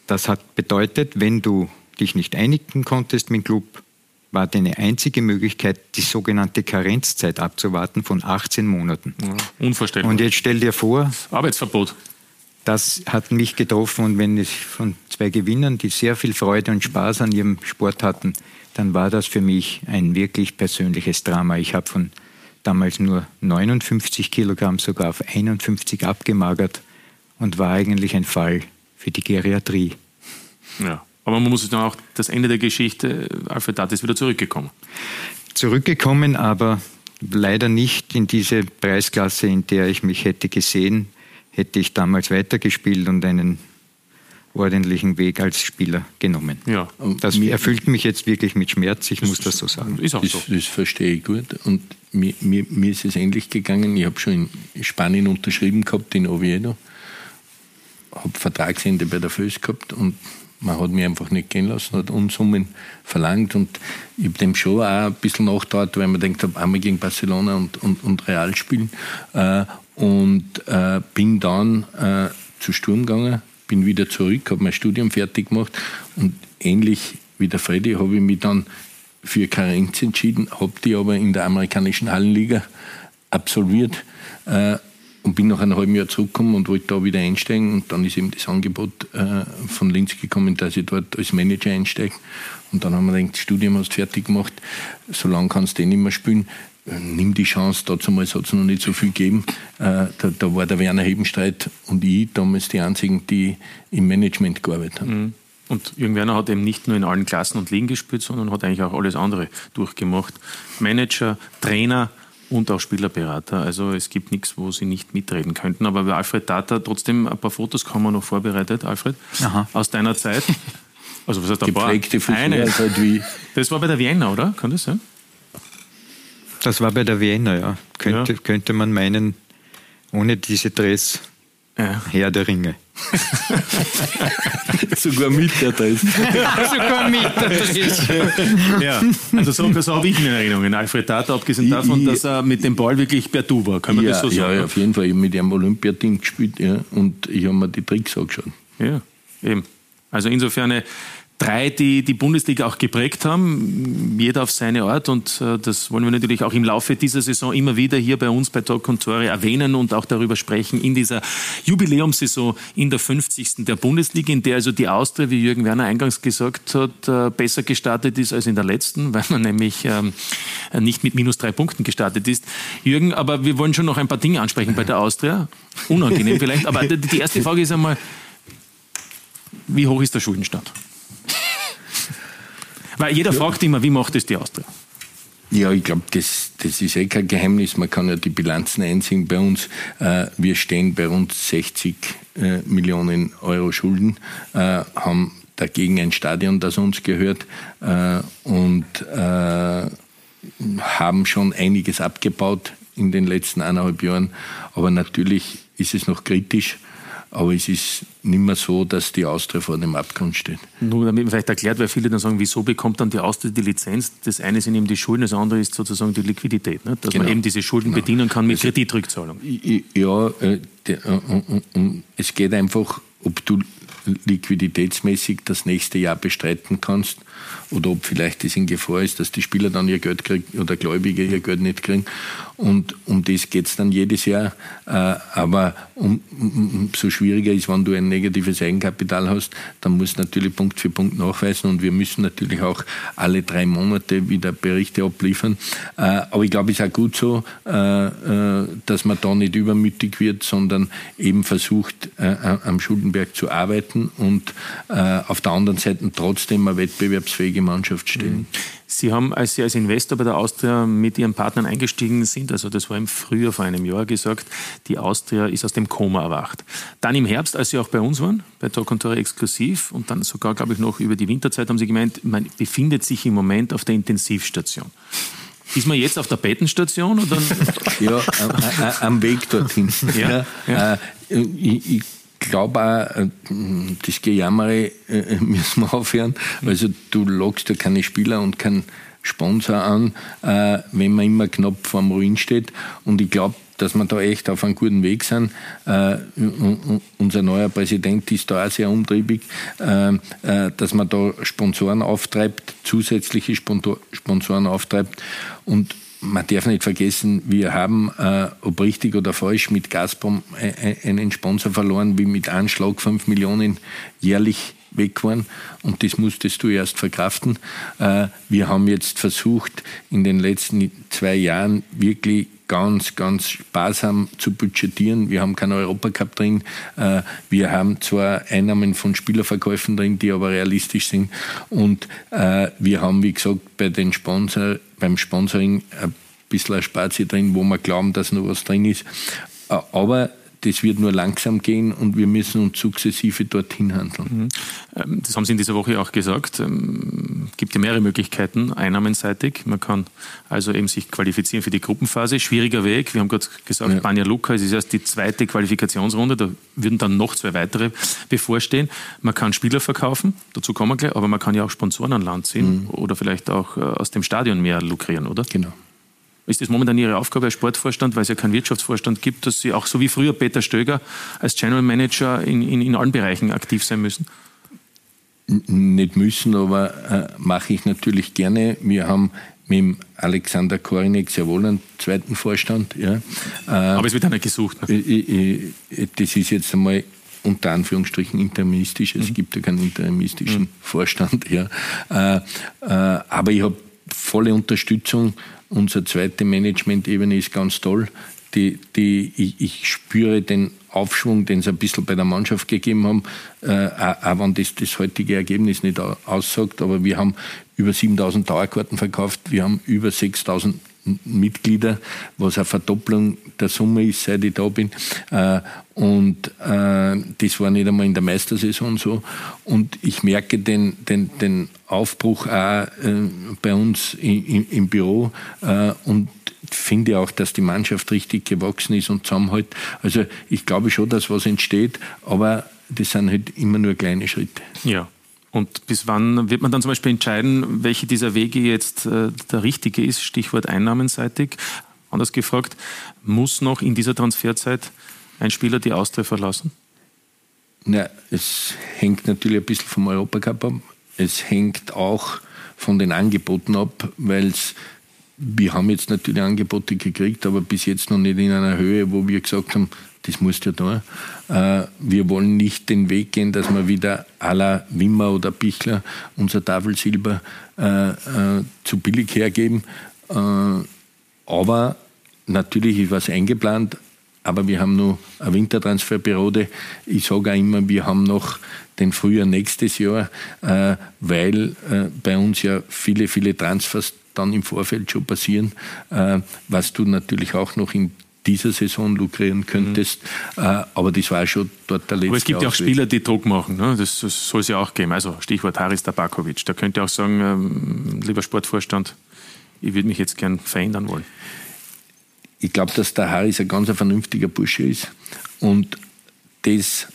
Das hat bedeutet, wenn du dich nicht einigen konntest mit dem Club, war deine einzige Möglichkeit, die sogenannte Karenzzeit abzuwarten von 18 Monaten. Ja, unvorstellbar. Und jetzt stell dir vor. Arbeitsverbot. Das hat mich getroffen und wenn ich von zwei Gewinnern, die sehr viel Freude und Spaß an ihrem Sport hatten, dann war das für mich ein wirklich persönliches Drama. Ich habe von damals nur 59 Kilogramm sogar auf 51 abgemagert und war eigentlich ein Fall für die Geriatrie. Ja. Aber man muss sich dann auch das Ende der Geschichte, Alfred Datt ist wieder zurückgekommen. Zurückgekommen, aber leider nicht in diese Preisklasse, in der ich mich hätte gesehen, hätte ich damals weitergespielt und einen ordentlichen Weg als Spieler genommen. Ja. Das erfüllt mich jetzt wirklich mit Schmerz, ich das muss das so sagen. Ist auch so. Das, das verstehe ich gut. Und mir, mir, mir ist es ähnlich gegangen. Ich habe schon in Spanien unterschrieben gehabt, in Oviedo. Habe Vertragsende bei der Föß gehabt und man hat mich einfach nicht gehen lassen, hat Unsummen verlangt und ich habe dem schon auch ein bisschen nachgedacht, weil man denkt, einmal gegen Barcelona und, und, und Real spielen äh, und äh, bin dann äh, zu Sturm gegangen, bin wieder zurück, habe mein Studium fertig gemacht und ähnlich wie der Freddy habe ich mich dann für Karenz entschieden, habe die aber in der amerikanischen Hallenliga absolviert äh, und bin nach einem halben Jahr zurückgekommen und wollte da wieder einsteigen. Und dann ist eben das Angebot äh, von Linz gekommen, dass ich dort als Manager einsteige. Und dann haben wir gedacht, das Studium hast du fertig gemacht, so lange kannst du eh nicht mehr spielen. Äh, nimm die Chance, dazu hat es noch nicht so viel gegeben. Äh, da, da, war der Werner Hebenstreit und ich damals die einzigen, die im Management gearbeitet haben. Mhm. Und Jürgen Werner hat eben nicht nur in allen Klassen und Ligen gespielt, sondern hat eigentlich auch alles andere durchgemacht. Manager, Trainer, und auch Spielerberater. Also es gibt nichts, wo sie nicht mitreden könnten. Aber bei Alfred Data trotzdem ein paar Fotos haben wir noch vorbereitet, Alfred, Aha. aus deiner Zeit. [laughs] Also was heißt ein paar? Eine. Halt wie das war bei der Vienna, oder? Kann das sein? Das war bei der Vienna, ja. Könnte, ja. könnte man meinen, ohne diese Dress ja. Herr der Ringe. [laughs] Sogar mit der Dress. [laughs] Sogar mit der Dress. ja, also so, so habe ich in Erinnerungen. Alfred Tata, abgesehen davon, dass er mit dem Ball wirklich per Du war. Kann man ja, das so sagen? Ja, auf jeden Fall. Ich habe mit dem Olympiateam gespielt ja, und ich habe mir die Tricks angeschaut. Ja, eben. Also insofern drei, die die Bundesliga auch geprägt haben, jeder auf seine Art. Und äh, das wollen wir natürlich auch im Laufe dieser Saison immer wieder hier bei uns bei Talk und Tore erwähnen und auch darüber sprechen in dieser Jubiläumssaison in der 50. der Bundesliga, in der also die Austria, wie Jürgen Werner eingangs gesagt hat, äh, besser gestartet ist als in der letzten, [laughs] weil man nämlich ähm, nicht mit minus drei Punkten gestartet ist. Jürgen, aber wir wollen schon noch ein paar Dinge ansprechen bei der Austria. Unangenehm vielleicht, aber [laughs] die erste Frage ist einmal, wie hoch ist der Schuldenstand? Weil jeder ja. fragt immer, wie macht es die Austria? Ja, ich glaube, das, das ist eh kein Geheimnis. Man kann ja die Bilanzen einsehen bei uns. Äh, wir stehen bei rund 60 äh, Millionen Euro Schulden, äh, haben dagegen ein Stadion, das uns gehört und haben schon einiges abgebaut in den letzten eineinhalb Jahren. Aber natürlich ist es noch kritisch. Aber es ist nicht mehr so, dass die Austria vor dem Abgrund steht. Nur damit man vielleicht erklärt, weil viele dann sagen, wieso bekommt dann die Austria die Lizenz? Das eine sind eben die Schulden, das andere ist sozusagen die Liquidität, ne? dass genau. man eben diese Schulden genau. bedienen kann mit also, Kreditrückzahlung. Ja, äh, der, äh, äh, es geht einfach, ob du liquiditätsmäßig das nächste Jahr bestreiten kannst oder ob vielleicht das in Gefahr ist, dass die Spieler dann ihr Geld kriegen oder Gläubige ihr Geld nicht kriegen. Und um das geht es dann jedes Jahr. Äh, aber um, um, so schwieriger ist, wenn du ein negatives Eigenkapital hast, dann musst du natürlich Punkt für Punkt nachweisen und wir müssen natürlich auch alle drei Monate wieder Berichte abliefern. Äh, aber ich glaube, es ist auch gut so, äh, dass man da nicht übermütig wird, sondern eben versucht, am Schuldenberg zu arbeiten und auf der anderen Seite trotzdem eine wettbewerbsfähige Mannschaft stellen. Mhm. Sie haben, als Sie als Investor bei der Austria mit Ihren Partnern eingestiegen sind, also das war im Frühjahr vor einem Jahr gesagt, die Austria ist aus dem Koma erwacht. Dann im Herbst, als Sie auch bei uns waren, bei Talk und Tore exklusiv und dann sogar, glaube ich, noch über die Winterzeit haben Sie gemeint, man befindet sich im Moment auf der Intensivstation. Ist man jetzt auf der Bettenstation? Oder? [laughs] ja, am Weg dorthin. Ja, ja. Äh, ich, ich glaube auch, äh, das Gejammere äh, [laughs] müssen wir aufhören. Also du lockst ja keine Spieler und keinen Sponsor an, äh, wenn man immer knapp vorm Ruin steht. Und ich glaube, dass wir da echt auf einem guten Weg sind. Äh, unser neuer Präsident ist da auch sehr umtriebig, äh, äh, dass man da Sponsoren auftreibt, zusätzliche Sponsoren auftreibt. Und man darf nicht vergessen, wir haben, äh, ob richtig oder falsch, mit Gazprom einen Sponsor verloren, wie mit Anschlag 5 Millionen jährlich weg waren und das musstest du erst verkraften. Äh, wir haben jetzt versucht, in den letzten zwei Jahren wirklich ganz, ganz sparsam zu budgetieren. Wir haben keinen Europacup drin. Äh, wir haben zwar Einnahmen von Spielerverkäufen drin, die aber realistisch sind. Und äh, wir haben, wie gesagt, bei den Sponsor, beim Sponsoring ein bisschen ein Spazi drin, wo wir glauben, dass noch was drin ist. Aber das wird nur langsam gehen und wir müssen uns sukzessive dorthin handeln. Mhm. Ähm, das haben Sie in dieser Woche auch gesagt. Es ähm, gibt ja mehrere Möglichkeiten, einnahmenseitig. Man kann also eben sich qualifizieren für die Gruppenphase. Schwieriger Weg. Wir haben gerade gesagt, ja. Banja Luka, es ist erst die zweite Qualifikationsrunde. Da würden dann noch zwei weitere bevorstehen. Man kann Spieler verkaufen, dazu kommen wir gleich, aber man kann ja auch Sponsoren an Land ziehen mhm. oder vielleicht auch äh, aus dem Stadion mehr lukrieren, oder? Genau. Ist das momentan Ihre Aufgabe als Sportvorstand, weil es ja keinen Wirtschaftsvorstand gibt, dass Sie auch so wie früher Peter Stöger als General Manager in, in, in allen Bereichen aktiv sein müssen? Nicht müssen, aber äh, mache ich natürlich gerne. Wir haben mit dem Alexander Korinek sehr wohl einen zweiten Vorstand. Ja. Äh, aber es wird einer gesucht. Ne? Das ist jetzt einmal unter Anführungsstrichen interimistisch. Es mhm. gibt ja keinen interimistischen mhm. Vorstand. Ja. Äh, äh, aber ich habe volle Unterstützung Unsere zweite Management-Ebene ist ganz toll. Die, die, ich, ich spüre den Aufschwung, den sie ein bisschen bei der Mannschaft gegeben haben, äh, auch wenn das das heutige Ergebnis nicht aussagt. Aber wir haben über 7000 Dauerkarten verkauft, wir haben über 6000 Mitglieder, was eine Verdopplung der Summe ist, seit ich da bin. Äh, und äh, das war nicht einmal in der Meistersaison so. Und ich merke den, den, den Aufbruch auch äh, bei uns im, im Büro und finde auch, dass die Mannschaft richtig gewachsen ist und zusammenhält. Also ich glaube schon, dass was entsteht, aber das sind halt immer nur kleine Schritte. Ja. Und bis wann wird man dann zum Beispiel entscheiden, welche dieser Wege jetzt äh, der richtige ist? Stichwort einnahmenseitig. Anders gefragt, muss noch in dieser Transferzeit ein Spieler die Austria verlassen? Na, es hängt natürlich ein bisschen vom Europacup ab. Es hängt auch von den Angeboten ab, weil wir haben jetzt natürlich Angebote gekriegt, aber bis jetzt noch nicht in einer Höhe, wo wir gesagt haben, das musst du ja da. Äh, wir wollen nicht den Weg gehen, dass wir wieder à la Wimmer oder Bichler unser Tafelsilber äh, äh, zu billig hergeben. aber natürlich ist was eingeplant, aber wir haben noch eine Wintertransferperiode. Ich sage auch immer, wir haben noch den Frühjahr nächstes Jahr, weil bei uns ja viele, viele Transfers dann im Vorfeld schon passieren, was du natürlich auch noch in dieser Saison lukrieren könntest. Mhm. Äh, aber das war schon dort der letzte Aber es gibt ja auch Spieler, die Druck machen. Ne? Das, das soll es ja auch geben. Also Stichwort Haris Tabakovic. Da könnte auch sagen, ähm, lieber Sportvorstand, ich würde mich jetzt gern verändern wollen. Ich glaube, dass der Haris ein ganz vernünftiger Bursche ist und das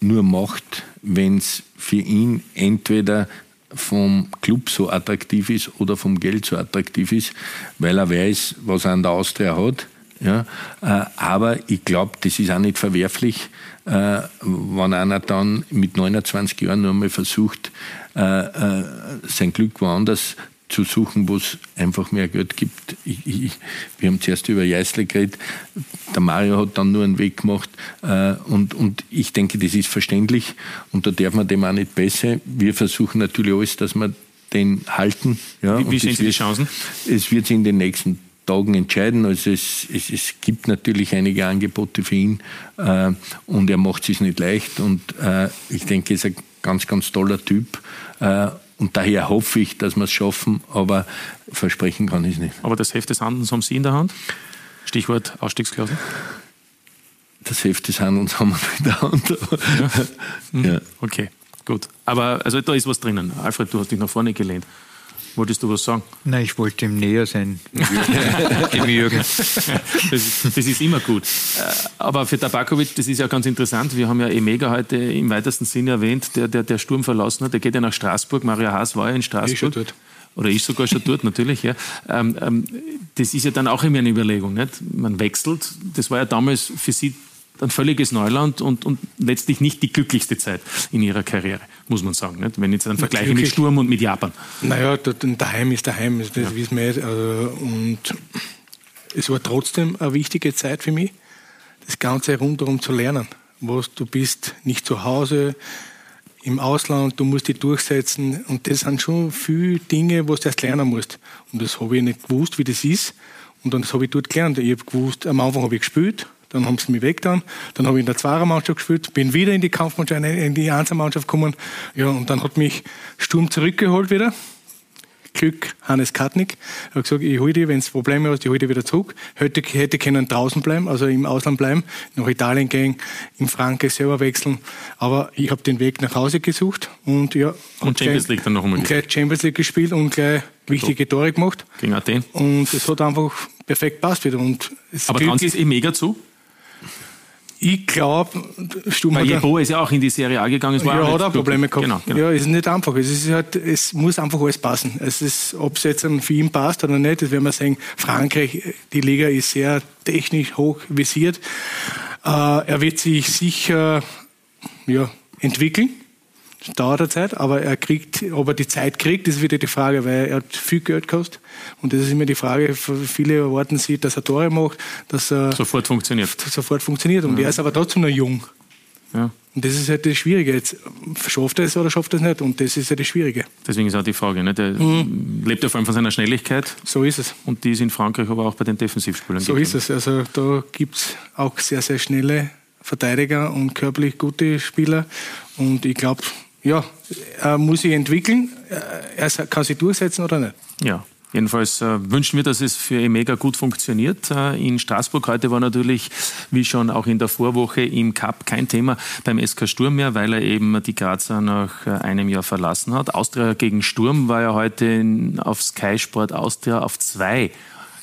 nur macht, wenn es für ihn entweder vom Club so attraktiv ist oder vom Geld so attraktiv ist, weil er weiß, was er an der Austria hat ja? Äh, aber ich glaube, das ist auch nicht verwerflich, äh, wenn einer dann mit 29 Jahren nur mal versucht, äh, sein Glück woanders zu suchen, wo es einfach mehr Geld gibt. Ich, ich, wir haben zuerst über Jeißle geredet, der Mario hat dann nur einen Weg gemacht und, und ich denke, das ist verständlich und da darf man dem auch nicht besser. Wir versuchen natürlich alles, dass wir den halten. Ja, wie, wie sehen Sie die Chancen? Es wird sich in den nächsten Tagen entscheiden. Also es, es, es gibt natürlich einige Angebote für ihn äh, und er macht es sich nicht leicht und äh, ich denke, er ist ein ganz, ganz toller Typ. Und daher hoffe ich, dass wir es schaffen, aber versprechen kann ich es nicht. Aber das Heft des Handelns haben Sie in der Hand? Stichwort Ausstiegsklausel? Das Heft des Handelns haben wir in der Hand. ja. Mhm. ja. Okay, gut. Aber also da ist was drinnen. Alfred, du hast dich nach vorne gelehnt. Wolltest du was sagen? Nein, ich wollte ihm näher sein, [laughs] dem Jürgen. Das, das, ist immer gut. Äh, aber für Tabakovic, das ist ja ganz interessant. Wir haben ja Emega heute im weitesten Sinne erwähnt, der, der, der Sturm verlassen hat. Der geht ja nach Straßburg. Mario Haas war ja in Straßburg. oder ist sogar schon dort natürlich, ja. Ähm, ähm, das ist ja dann auch immer eine Überlegung, nicht? Man wechselt. Das war ja damals für Sie ein völliges Neuland und, und letztlich nicht die glücklichste Zeit in Ihrer Karriere, muss man sagen. Nicht? Wenn ich jetzt einen Vergleich mit Sturm und mit Japan. Naja, daheim ist daheim, das ja. wissen wir. Also, und es war trotzdem eine wichtige Zeit für mich, das Ganze rundherum zu lernen. Was du bist nicht zu Hause, im Ausland, du musst dich durchsetzen. Und das sind schon viele Dinge, was du erst lernen musst. Und das habe ich nicht gewusst, wie das ist. Und dann habe ich dort gelernt. Ich habe gewusst, am Anfang habe ich gespielt, dann haben sie mich weg dann. Habe ich in der Zweiermannschaft gespielt, bin wieder in die Kampfmannschaft, in die Einzelmannschaft gekommen. Ja, und dann hat mich Sturm zurückgeholt wieder. Glück, Hannes Katnick. Er hat gesagt, ich hole dich, wenn es Probleme hast, ich hole dich wieder zurück. Hätte, hätte können draußen bleiben, also im Ausland bleiben, nach Italien gehen, in Frankreich selber wechseln. Aber ich habe den Weg nach Hause gesucht und ja. Und Champions League dann noch einmal Gleich Champions League gespielt und gleich wichtige Tore gemacht. Gegen Athen. Und es hat einfach perfekt passt wieder. Und Aber trauen Sie es eh mega zu? Ich glaube, Sturm Weil Jebo ist ja auch in die Serie A gegangen. Es war ja, hat auch Probleme gehabt. Genau, genau. Ja, es ist nicht einfach. Es, ist halt, es muss einfach alles passen. Es ist, ob es jetzt für ihn passt oder nicht, das werden wir sagen. Frankreich, die Liga ist sehr technisch hoch visiert. Äh, er wird sich sicher ja, entwickeln dauert eine Zeit, aber er kriegt, ob er die Zeit kriegt, ist wieder die Frage, weil er hat viel Geld gekostet. Und das ist immer die Frage, viele erwarten sich, dass er Tore macht, dass er sofort funktioniert. Sofort funktioniert. Und ja. er ist aber trotzdem noch jung. Ja. Und das ist halt das Schwierige. Jetzt schafft er es oder schafft er es nicht? Und das ist ja das Schwierige. Deswegen ist auch die Frage. Ne? Der mhm. lebt ja vor allem von seiner Schnelligkeit. So ist es. Und die ist in Frankreich aber auch bei den Defensivspielern. So ist es. Also da gibt es auch sehr, sehr schnelle Verteidiger und körperlich gute Spieler. Und ich glaube, ja, er muss sich entwickeln. Er kann sich durchsetzen oder nicht. Ja. Jedenfalls äh, wünschen wir, dass es für Emega gut funktioniert. Äh, in Straßburg heute war natürlich, wie schon auch in der Vorwoche im Cup, kein Thema beim SK Sturm mehr, weil er eben die Grazer nach äh, einem Jahr verlassen hat. Austria gegen Sturm war ja heute auf Sky Sport Austria auf zwei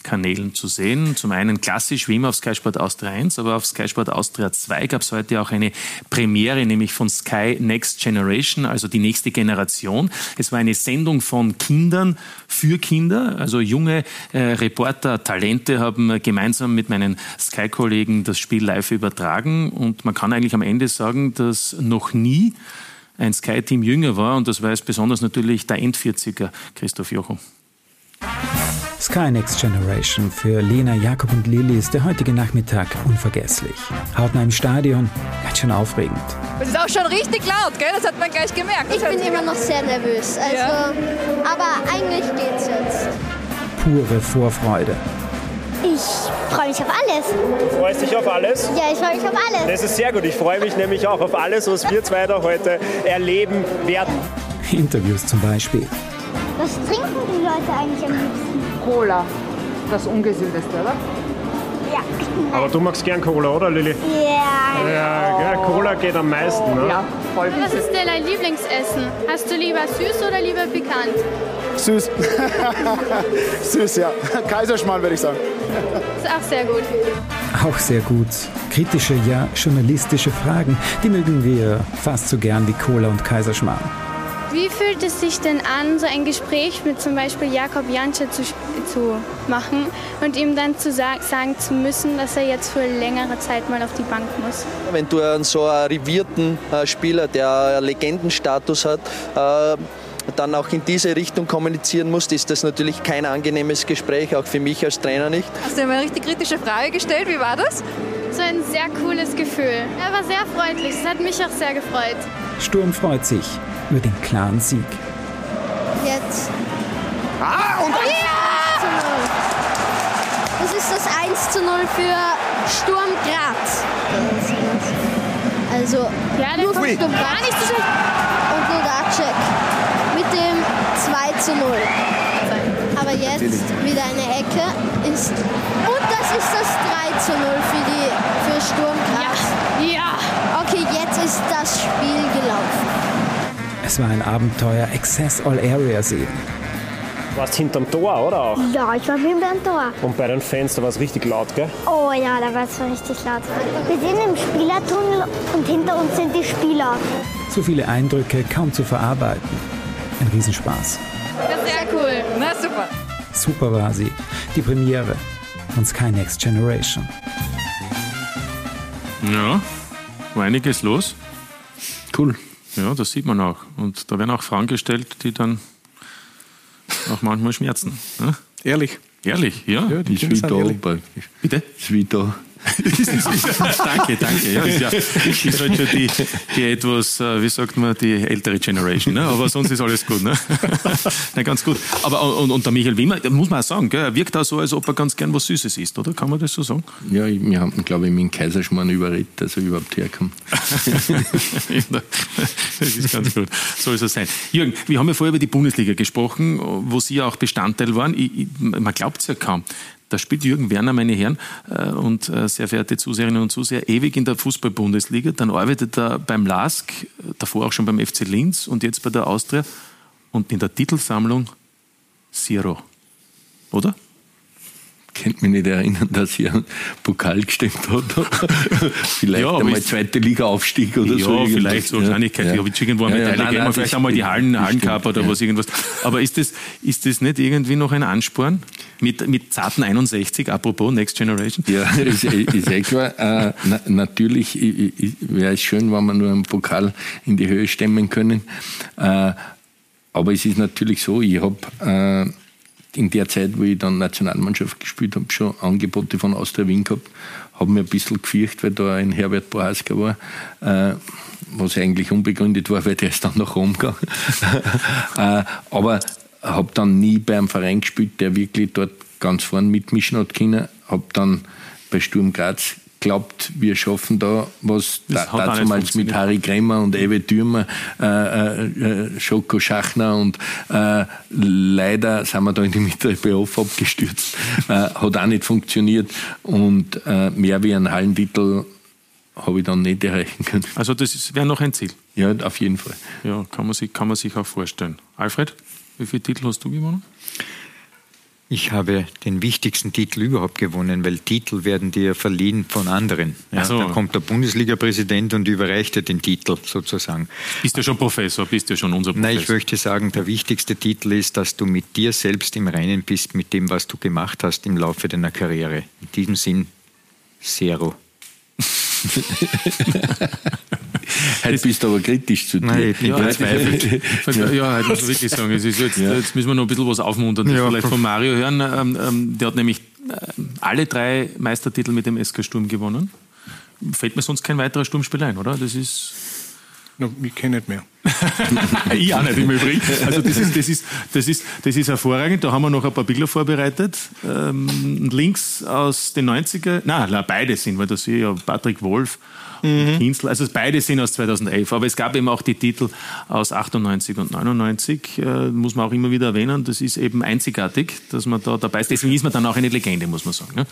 Kanälen zu sehen. Zum einen klassisch wie immer auf Sky Sport Austria 1, aber auf Sky Sport Austria 2 gab es heute auch eine Premiere, nämlich von Sky Next Generation, also die nächste Generation. Es war eine Sendung von Kindern für Kinder, also junge äh, Reporter, Talente haben gemeinsam mit meinen Sky-Kollegen das Spiel live übertragen und man kann eigentlich am Ende sagen, dass noch nie ein Sky-Team jünger war und das weiß besonders natürlich der End-40er Christoph Jochum. Sky Next Generation für Lena, Jakob und Lilly ist der heutige Nachmittag unvergesslich. Hautnah im Stadion, ganz schön aufregend. Es ist auch schon richtig laut, gell? Das hat man gleich gemerkt. Ich bin immer noch sehr nervös, also, ja. aber eigentlich geht's jetzt. Pure Vorfreude. Ich freue mich auf alles. Du freust dich auf alles? Ja, ich freue mich auf alles. Das ist sehr gut. Ich freue mich nämlich auch auf alles, was wir zwei da heute erleben werden. Interviews zum Beispiel. Was trinken die Leute eigentlich am liebsten? Cola. Das ungesündeste, oder? Ja. Aber du magst gern Cola, oder Lilly? Ja. Ja, gell? Cola geht am meisten, ne? Ja, voll. Was ist denn dein Lieblingsessen? Hast du lieber süß oder lieber pikant? Süß. [laughs] süß, ja. Kaiserschmarrn, würde ich sagen. Ist auch sehr gut. Auch sehr gut. Kritische, ja journalistische Fragen, die mögen wir fast so gern wie Cola und Kaiserschmarrn. Wie fühlt es sich denn an, so ein Gespräch mit zum Beispiel Jakob Jantsche zu, zu machen und ihm dann zu sagen, sagen zu müssen, dass er jetzt für längere Zeit mal auf die Bank muss? Wenn du einen so einen arrivierten äh, Spieler, der Legendenstatus hat, äh, dann auch in diese Richtung kommunizieren musst, ist das natürlich kein angenehmes Gespräch, auch für mich als Trainer nicht. Hast du ihm eine richtig kritische Frage gestellt? Wie war das? So ein sehr cooles Gefühl. Er war sehr freundlich. Es hat mich auch sehr gefreut. Sturm freut sich über den klaren Sieg. Jetzt. Ah, und ja! Das ist das 1 zu 0 für Sturm Graz. Also, ja, der nur von Sturm Graz. Gar nicht so schlecht. Und Lodacek mit dem 2 zu 0. Aber jetzt wieder eine Ecke ist. Und das ist das 3 zu 0 für, die, für Sturm Graz. Ja. ja. Okay, jetzt ist das Spiel gelaufen. Es war ein Abenteuer Access All Areas eben. Du warst hinterm Tor, oder auch? Ja, ich war hinterm Tor. Und bei den Fans, da war es richtig laut, gell? Oh ja, da war es richtig laut. Wir sind im Spielertunnel und hinter uns sind die Spieler. So viele Eindrücke kaum zu verarbeiten. Ein Riesenspaß. sehr cool. Na super. Super war sie. Die Premiere von Sky Next Generation. Ja, war einiges los. Cool. Ja, das sieht man auch. Und da werden auch Fragen gestellt, die dann auch manchmal schmerzen. Ne? Ehrlich. Ehrlich, ja. Ja, die Ist ehrlich. praktisch. Bitte? Ist wie da. [laughs] danke, danke. Ja, ist, ja, ist halt schon die, die etwas, äh, wie sagt man, die ältere Generation. Ne? Aber sonst ist alles gut. Ne? [laughs] Nein, ganz gut. Aber und, und der Michael Wimmer, muss man auch sagen, gell, er wirkt auch so, als ob er ganz gern was Süßes isst, oder? Kann man das so sagen? Ja, wir haben, glaube ich, mit dem Kaiserschmarrn überredet, dass er überhaupt herkommt. [laughs] das ist ganz gut. So soll es sein. Jürgen, wir haben ja vorher über die Bundesliga gesprochen, wo Sie ja auch Bestandteil waren. Ich, ich, man glaubt es ja kaum. Da spielt Jürgen Werner, meine Herren äh, und äh, sehr verehrte Zuseherinnen und Zuseher, ewig in der Fußball-Bundesliga. Dann arbeitet er beim LASK, davor auch schon beim FC Linz und jetzt bei der Austria. Und in der Titelsammlung Zero. Oder? Könnt mich nicht erinnern, dass einen Pokal gestimmt hat. [laughs] vielleicht Ja, einmal zweite Liga-Aufstieg oder ja, so. irgendwas. vielleicht so Wahrscheinlichkeit. Ja. Ja. irgendwo eine Ja, ja, Medaille nein, geben, nein, vielleicht einmal die Hallen, Hallencup oder ja. was irgendwas. Aber ist das, ist das nicht irgendwie noch ein Ansporn? Mit, mit zarten 61, apropos Next Generation? Ja, [laughs] ist, ist eh klar. Äh, na, natürlich wäre es schön, wenn wir nur einen Pokal in die Höhe stemmen können. Äh, aber es ist natürlich so, ich habe äh, in der Zeit, wo ich dann Nationalmannschaft gespielt habe, schon Angebote von Austria Wien gehabt. Habe mir ein bisschen gefürchtet, weil da ein Herbert Bohaska war, äh, was eigentlich unbegründet war, weil der ist dann nach Rom gegangen. [laughs] äh, aber habe dann nie bei einem Verein gespielt, der wirklich dort ganz vorne mitmischen hat können. Habe dann bei Sturm Graz glaubt, wir schaffen da was Das da, damals mit. Harry Kremer und Ewe Thürmer, äh, äh, Schoko Schachner und äh, leider sind wir da in die mittlere Playoff abgestürzt. Äh, hat auch nicht funktioniert und äh, mehr wie einen Hallentitel habe ich dann nicht erreichen können. Also das wäre noch ein Ziel. Ja, auf jeden Fall. Ja, kann man sich, kann man sich auch vorstellen. Alfred, wie viele Titel hast du gewonnen? Ich habe den wichtigsten Titel überhaupt gewonnen, weil Titel werden dir verliehen von anderen. Ja, so. Da kommt der Bundesliga-Präsident und überreicht dir den Titel sozusagen. Bist du schon Professor? Bist du schon unser Professor? Nein, ich möchte sagen, der wichtigste Titel ist, dass du mit dir selbst im Reinen bist, mit dem, was du gemacht hast im Laufe deiner Karriere. In diesem Sinn, Zero. [laughs] [laughs] Heute bist du aber kritisch zu dir. Nein, ich bin Ja, verzweifelt. [laughs] ja, ja, heute muss man wirklich sagen, es ist jetzt, jetzt müssen wir noch ein bisschen was aufmuntern, Ja. vielleicht von Mario hören. Ähm, ähm, der hat nämlich äh, alle drei Meistertitel mit dem SK Sturm gewonnen. Fällt mir sonst kein weiterer Sturmspieler ein, oder? Das ist No, ich kenne nicht mehr. [laughs] ich auch nicht im Übrigen. Also das ist, das, ist, das, ist, das ist hervorragend. Da haben wir noch ein paar Bilder vorbereitet. Ähm, links aus den 90er, nein, na, beide sind, weil das hier ja Patrick Wolf und Kienzl, also beide sind aus 2011. Aber es gab eben auch die Titel aus 98 und 99, äh, muss man auch immer wieder erwähnen. Das ist eben einzigartig, dass man da dabei ist. Deswegen ist man dann auch eine Legende, muss man sagen. Ne?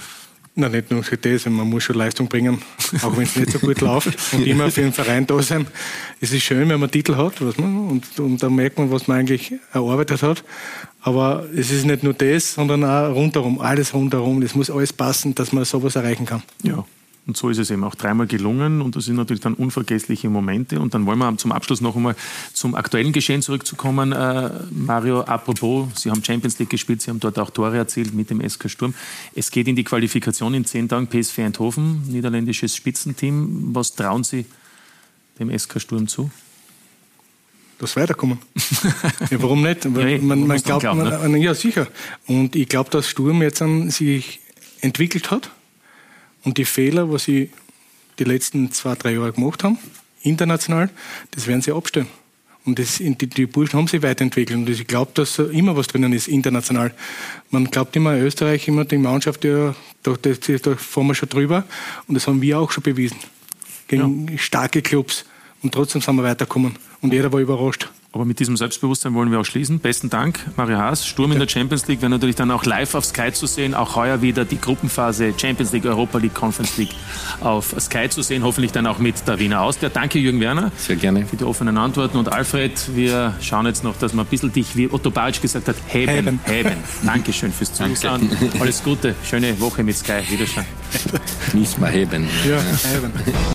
Na, nicht nur für das, man muss schon Leistung bringen, auch wenn es nicht so gut läuft und immer für den Verein da sein. Es ist schön, wenn man Titel hat was man, und, und da merkt man, was man eigentlich erarbeitet hat. Aber es ist nicht nur das, sondern auch rundherum, alles rundherum. Das muss alles passen, dass man sowas erreichen kann. Ja. Und so ist es eben auch dreimal gelungen und das sind natürlich dann unvergessliche Momente. Und dann wollen wir zum Abschluss noch einmal zum aktuellen Geschehen zurückzukommen. Äh, Mario, apropos, Sie haben Champions League gespielt, Sie haben dort auch Tore erzielt mit dem SK Sturm. Es geht in die Qualifikation in zehn Tagen PSV Eindhoven, niederländisches Spitzenteam. Was trauen Sie dem SK Sturm zu? Das weiterkommen. ja, warum nicht? [laughs] Weil man, man glaubt, glauben, man, ja sicher. Und ich glaube, dass Sturm jetzt an sich entwickelt hat und die Fehler, was sie die letzten zwei, drei Jahre gemacht haben, international, das werden sie abstellen. Und das, die, die Burschen haben sich weiterentwickelt. Und ich glaube, dass da immer was drinnen ist, international. Man glaubt immer, Österreich, immer die Mannschaft, ja, da, da, da fahren wir schon drüber. Und das haben wir auch schon bewiesen. Gegen starke Clubs. Und trotzdem sind wir weitergekommen. Und jeder war überrascht. Aber mit diesem Selbstbewusstsein wollen wir auch schließen. Besten Dank, Mario Haas. Sturm in der Champions League wäre natürlich dann auch live auf Sky zu sehen. Auch heuer wieder die Gruppenphase Champions League, Europa League, Conference League auf Sky zu sehen. Hoffentlich dann auch mit der Wiener Austria. Danke, Jürgen Werner. Sehr gerne. Für die offenen Antworten. Und Alfred, wir schauen jetzt noch, dass man ein bisschen dich, wie Otto Baric gesagt hat, heben. Heben. heben. Dankeschön fürs Zuschauen. Alles Gute. Schöne Woche mit Sky. Wiederschauen. Müssen wir heben. Ja, eben.